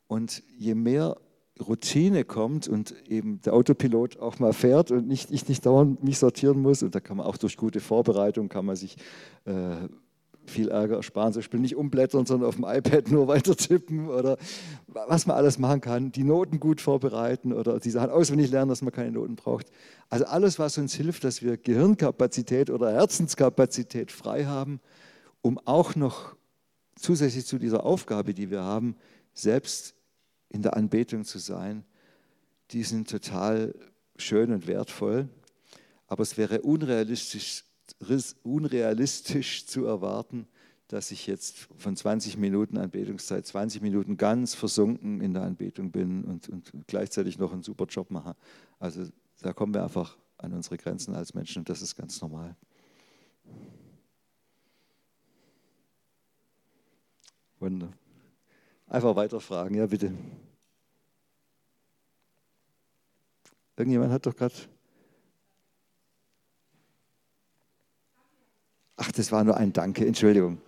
Und je mehr Routine kommt und eben der Autopilot auch mal fährt und nicht, ich nicht dauernd mich sortieren muss, und da kann man auch durch gute Vorbereitung, kann man sich äh, viel Ärger ersparen. Zum Beispiel nicht umblättern, sondern auf dem iPad nur weiter tippen oder was man alles machen kann. Die Noten gut vorbereiten oder die Sachen auswendig lernen, dass man keine Noten braucht. Also alles, was uns hilft, dass wir Gehirnkapazität oder Herzenskapazität frei haben, um auch noch zusätzlich zu dieser Aufgabe, die wir haben, selbst in der Anbetung zu sein, die sind total schön und wertvoll. Aber es wäre unrealistisch, unrealistisch zu erwarten, dass ich jetzt von 20 Minuten Anbetungszeit 20 Minuten ganz versunken in der Anbetung bin und, und gleichzeitig noch einen super Job mache. Also da kommen wir einfach an unsere Grenzen als Menschen und das ist ganz normal. Wunder. Einfach weiterfragen, ja bitte. Irgendjemand hat doch gerade das war nur ein Danke, Entschuldigung.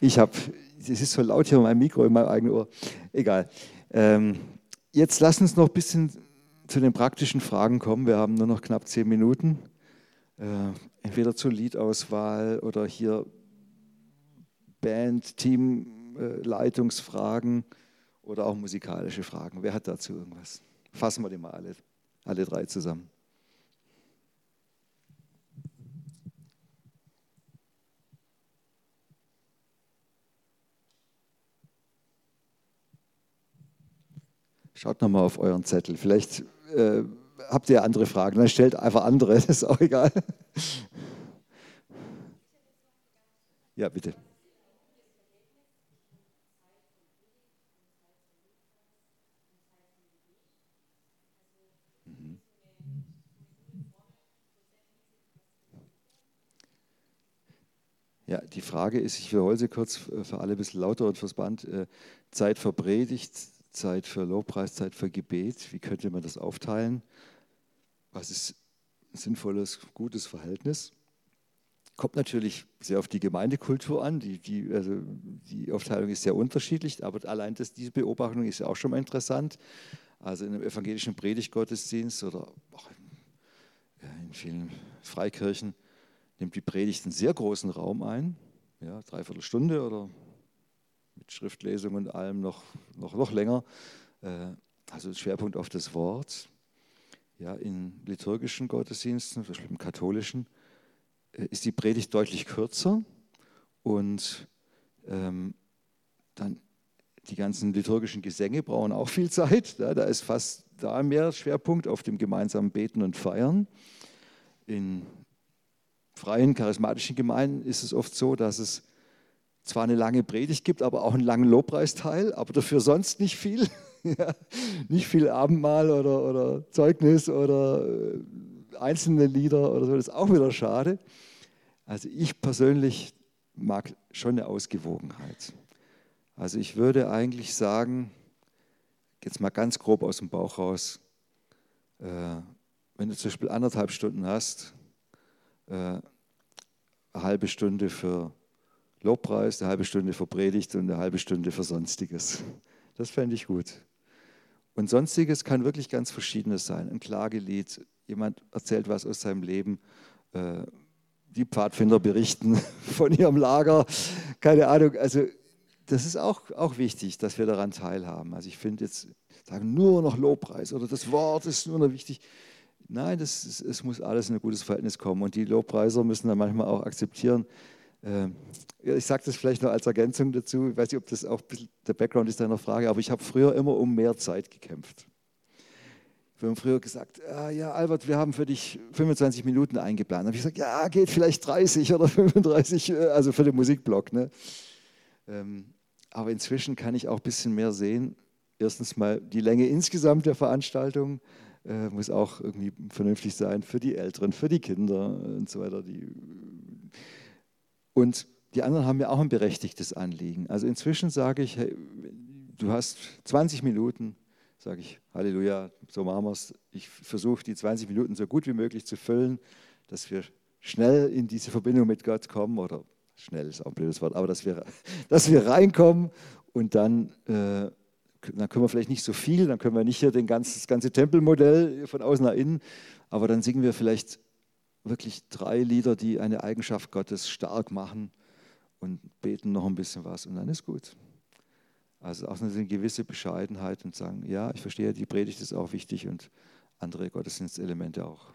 Ich habe, es ist so laut hier mein Mikro in meinem eigenen Ohr. Egal. Ähm, jetzt lass uns noch ein bisschen zu den praktischen Fragen kommen. Wir haben nur noch knapp zehn Minuten. Äh, entweder zur Liedauswahl oder hier Band, Team, äh, Leitungsfragen oder auch musikalische Fragen. Wer hat dazu irgendwas? Fassen wir die mal alle, alle drei zusammen. Schaut nochmal auf euren Zettel. Vielleicht äh, habt ihr andere Fragen. Dann stellt einfach andere, das ist auch egal. Ja, bitte. Mhm. Ja, die Frage ist, ich wiederhole sie kurz für alle ein bisschen lauter und fürs Band. Äh, Zeit für Predigt, Zeit für Lobpreis, Zeit für Gebet. Wie könnte man das aufteilen? Was ist ein sinnvolles, gutes Verhältnis? Kommt natürlich sehr auf die Gemeindekultur an. Die, die, also die Aufteilung ist sehr unterschiedlich, aber allein das, diese Beobachtung ist ja auch schon mal interessant. Also in einem evangelischen Predigtgottesdienst oder auch in vielen Freikirchen nimmt die Predigt einen sehr großen Raum ein, ja, dreiviertel Stunde oder mit Schriftlesung und allem noch, noch, noch länger. Äh, also Schwerpunkt auf das Wort. Ja, in liturgischen Gottesdiensten, zum Beispiel im katholischen, äh, ist die Predigt deutlich kürzer und ähm, dann die ganzen liturgischen Gesänge brauchen auch viel Zeit. Ja, da ist fast da mehr Schwerpunkt auf dem gemeinsamen Beten und Feiern. In freien charismatischen Gemeinden ist es oft so, dass es zwar eine lange Predigt gibt, aber auch einen langen Lobpreisteil, aber dafür sonst nicht viel. nicht viel Abendmahl oder, oder Zeugnis oder äh, einzelne Lieder oder so, das ist auch wieder schade. Also ich persönlich mag schon eine Ausgewogenheit. Also ich würde eigentlich sagen, jetzt mal ganz grob aus dem Bauch raus, äh, wenn du zum Beispiel anderthalb Stunden hast, äh, eine halbe Stunde für Lobpreis, eine halbe Stunde für Predigt und eine halbe Stunde für Sonstiges. Das fände ich gut. Und Sonstiges kann wirklich ganz Verschiedenes sein. Ein Klagelied, jemand erzählt was aus seinem Leben, äh, die Pfadfinder berichten von ihrem Lager, keine Ahnung. Also das ist auch, auch wichtig, dass wir daran teilhaben. Also ich finde jetzt, sagen nur noch Lobpreis oder das Wort ist nur noch wichtig. Nein, das es muss alles in ein gutes Verhältnis kommen. Und die Lobpreiser müssen dann manchmal auch akzeptieren. Äh, ich sage das vielleicht noch als Ergänzung dazu. Ich weiß nicht, ob das auch der Background ist deiner Frage, aber ich habe früher immer um mehr Zeit gekämpft. Wir haben früher gesagt, ah, ja, Albert, wir haben für dich 25 Minuten eingeplant. Da habe ich gesagt, ja, geht vielleicht 30 oder 35, äh, also für den Musikblock. Ne? Ähm, aber inzwischen kann ich auch ein bisschen mehr sehen. Erstens mal die Länge insgesamt der Veranstaltung äh, muss auch irgendwie vernünftig sein für die Älteren, für die Kinder und so weiter. Die und die anderen haben ja auch ein berechtigtes Anliegen. Also inzwischen sage ich, hey, du hast 20 Minuten, sage ich, Halleluja, so machen wir es. Ich versuche die 20 Minuten so gut wie möglich zu füllen, dass wir schnell in diese Verbindung mit Gott kommen oder schnell ist auch ein blödes Wort, aber dass wir, dass wir reinkommen und dann, äh, dann können wir vielleicht nicht so viel, dann können wir nicht hier den ganzen, das ganze Tempelmodell von außen nach innen, aber dann singen wir vielleicht wirklich drei Lieder, die eine Eigenschaft Gottes stark machen und beten noch ein bisschen was und dann ist gut. Also auch eine gewisse Bescheidenheit und sagen, ja, ich verstehe, die Predigt ist auch wichtig und andere Gottesdienstelemente auch.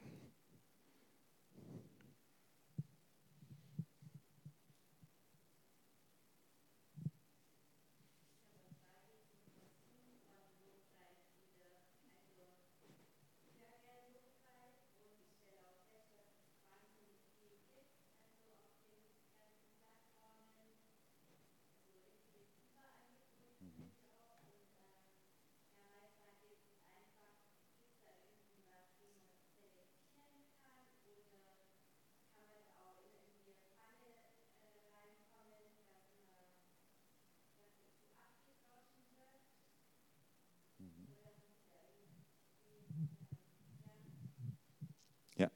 Ja.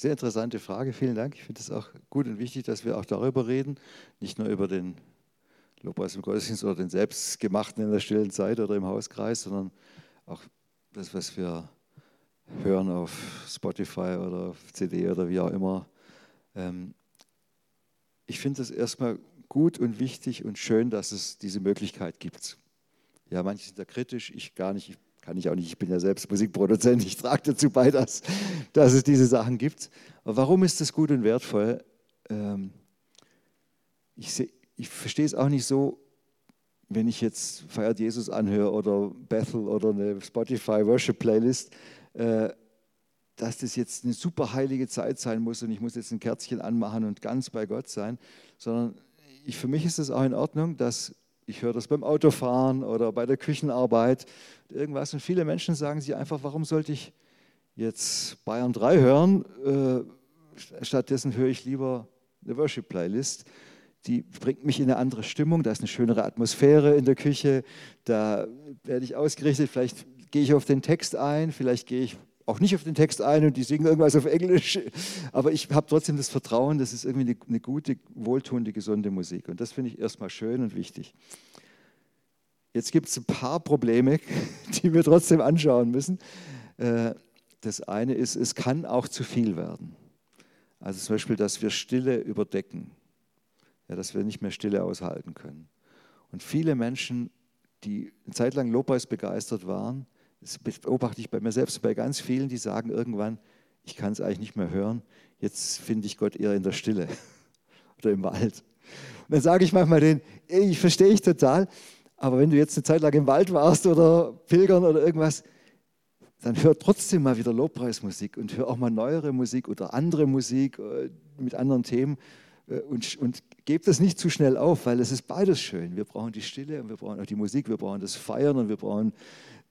Sehr interessante Frage, vielen Dank. Ich finde es auch gut und wichtig, dass wir auch darüber reden, nicht nur über den Lobpreis im Gottesdienst oder den selbstgemachten in der stillen Zeit oder im Hauskreis, sondern auch das, was wir hören auf Spotify oder auf CD oder wie auch immer. Ähm, ich finde es erstmal gut und wichtig und schön, dass es diese Möglichkeit gibt. Ja, manche sind da kritisch, ich gar nicht, kann ich auch nicht, ich bin ja selbst Musikproduzent, ich trage dazu bei, dass, dass es diese Sachen gibt. Aber warum ist das gut und wertvoll? Ähm, ich, ich verstehe es auch nicht so, wenn ich jetzt Feiert Jesus anhöre oder Bethel oder eine Spotify Worship Playlist, dass das jetzt eine super heilige Zeit sein muss und ich muss jetzt ein Kerzchen anmachen und ganz bei Gott sein, sondern ich, für mich ist es auch in Ordnung, dass ich höre das beim Autofahren oder bei der Küchenarbeit, irgendwas. Und viele Menschen sagen sich einfach, warum sollte ich jetzt Bayern 3 hören? Äh, stattdessen höre ich lieber eine Worship-Playlist. Die bringt mich in eine andere Stimmung, da ist eine schönere Atmosphäre in der Küche, da werde ich ausgerichtet, vielleicht gehe ich auf den Text ein, vielleicht gehe ich auch nicht auf den Text ein und die singen irgendwas auf Englisch, aber ich habe trotzdem das Vertrauen, das ist irgendwie eine, gute, wohltuende, gesunde Musik. Und das finde ich erstmal schön und wichtig. Jetzt gibt es ein paar Probleme, die wir trotzdem anschauen müssen. Äh, das eine ist, es kann auch zu viel werden. Also zum Beispiel, dass wir Stille überdecken, ja, dass wir nicht mehr Stille aushalten können. Und viele Menschen, die eine Zeit lang Lobpreis begeistert waren, das beobachte ich bei mir selbst, bei ganz vielen, die sagen irgendwann, ich kann es eigentlich nicht mehr hören, jetzt finde ich Gott eher in der Stille oder im Wald. Und dann sage ich manchmal denen, ich verstehe ich total, aber wenn du jetzt eine Zeit lang im Wald warst oder pilgern oder irgendwas, dann hör trotzdem mal wieder Lobpreismusik und hör auch mal neuere Musik oder andere Musik äh, mit anderen Themen äh, und, und gebt das nicht zu schnell auf, weil es ist beides schön. Wir brauchen die Stille und wir brauchen auch die Musik, wir brauchen das Feiern und wir brauchen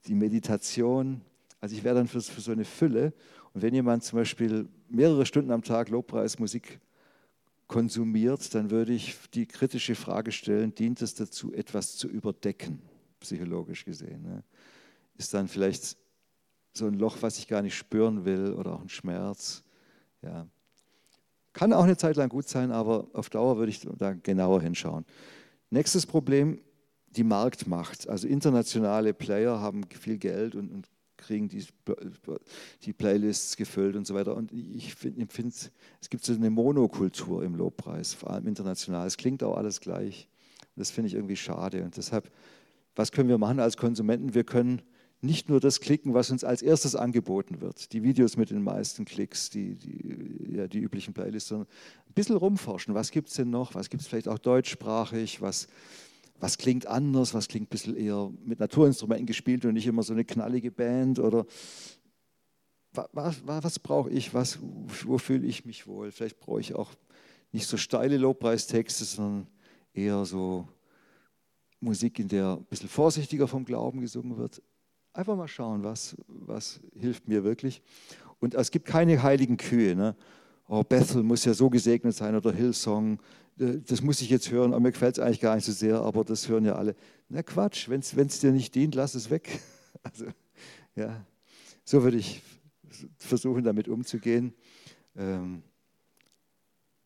die Meditation. Also ich wäre dann für, für so eine Fülle. Und wenn jemand zum Beispiel mehrere Stunden am Tag Lobpreismusik konsumiert, dann würde ich die kritische Frage stellen, dient es dazu, etwas zu überdecken, psychologisch gesehen? Ne? Ist dann vielleicht so ein Loch, was ich gar nicht spüren will oder auch ein Schmerz? Ja. Kann auch eine Zeit lang gut sein, aber auf Dauer würde ich da genauer hinschauen. Nächstes Problem, die Marktmacht. Also internationale Player haben viel Geld und, und kriegen die, die, Playlists gefüllt und so weiter. Und ich finde, es gibt so eine Monokultur im Lobpreis, vor allem international. Es klingt auch alles gleich. Das finde ich irgendwie schade. Und deshalb, was können wir machen als Konsumenten? Wir können nicht nur das klicken, was uns als erstes angeboten wird, die Videos mit den meisten Klicks, die, die, ja, die üblichen Playlists, sondern ein bisschen rumforschen. Was gibt es denn noch? Was gibt es vielleicht auch deutschsprachig? Was, was klingt anders? Was klingt ein bisschen eher mit Naturinstrumenten gespielt und nicht immer so eine knallige Band? Oder was, was, was brauche ich? Was, wo fühle ich mich wohl? Vielleicht brauche ich auch nicht so steile Lobpreistexte, sondern eher so Musik, in der ein bisschen vorsichtiger vom Glauben gesungen wird, Einfach mal schauen, was, was hilft mir wirklich. Und es gibt keine heiligen Kühe. Ne? Oh, Bethel muss ja so gesegnet sein oder Hillsong. Äh, das muss ich jetzt hören, aber mir gefällt es eigentlich gar nicht so sehr, aber das hören ja alle. Na Quatsch, wenn es dir nicht dient, lass es weg. Also, ja, so würde ich versuchen, damit umzugehen. Ähm,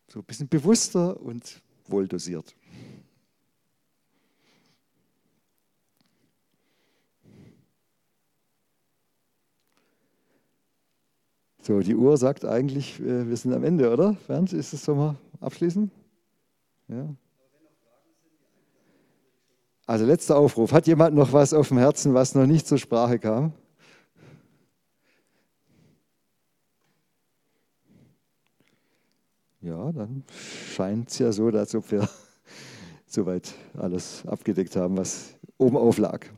so ein bisschen bewusster und wohldosiert. So, die Uhr sagt eigentlich, äh, wir sind am Ende, oder? Bernd, ist es so mal abschließen? Ja. Also letzter Aufruf. Hat jemand noch was auf dem Herzen, was noch nicht zur Sprache kam? Ja, dann scheint es ja so, als ob wir soweit alles abgedeckt haben, was oben auflag.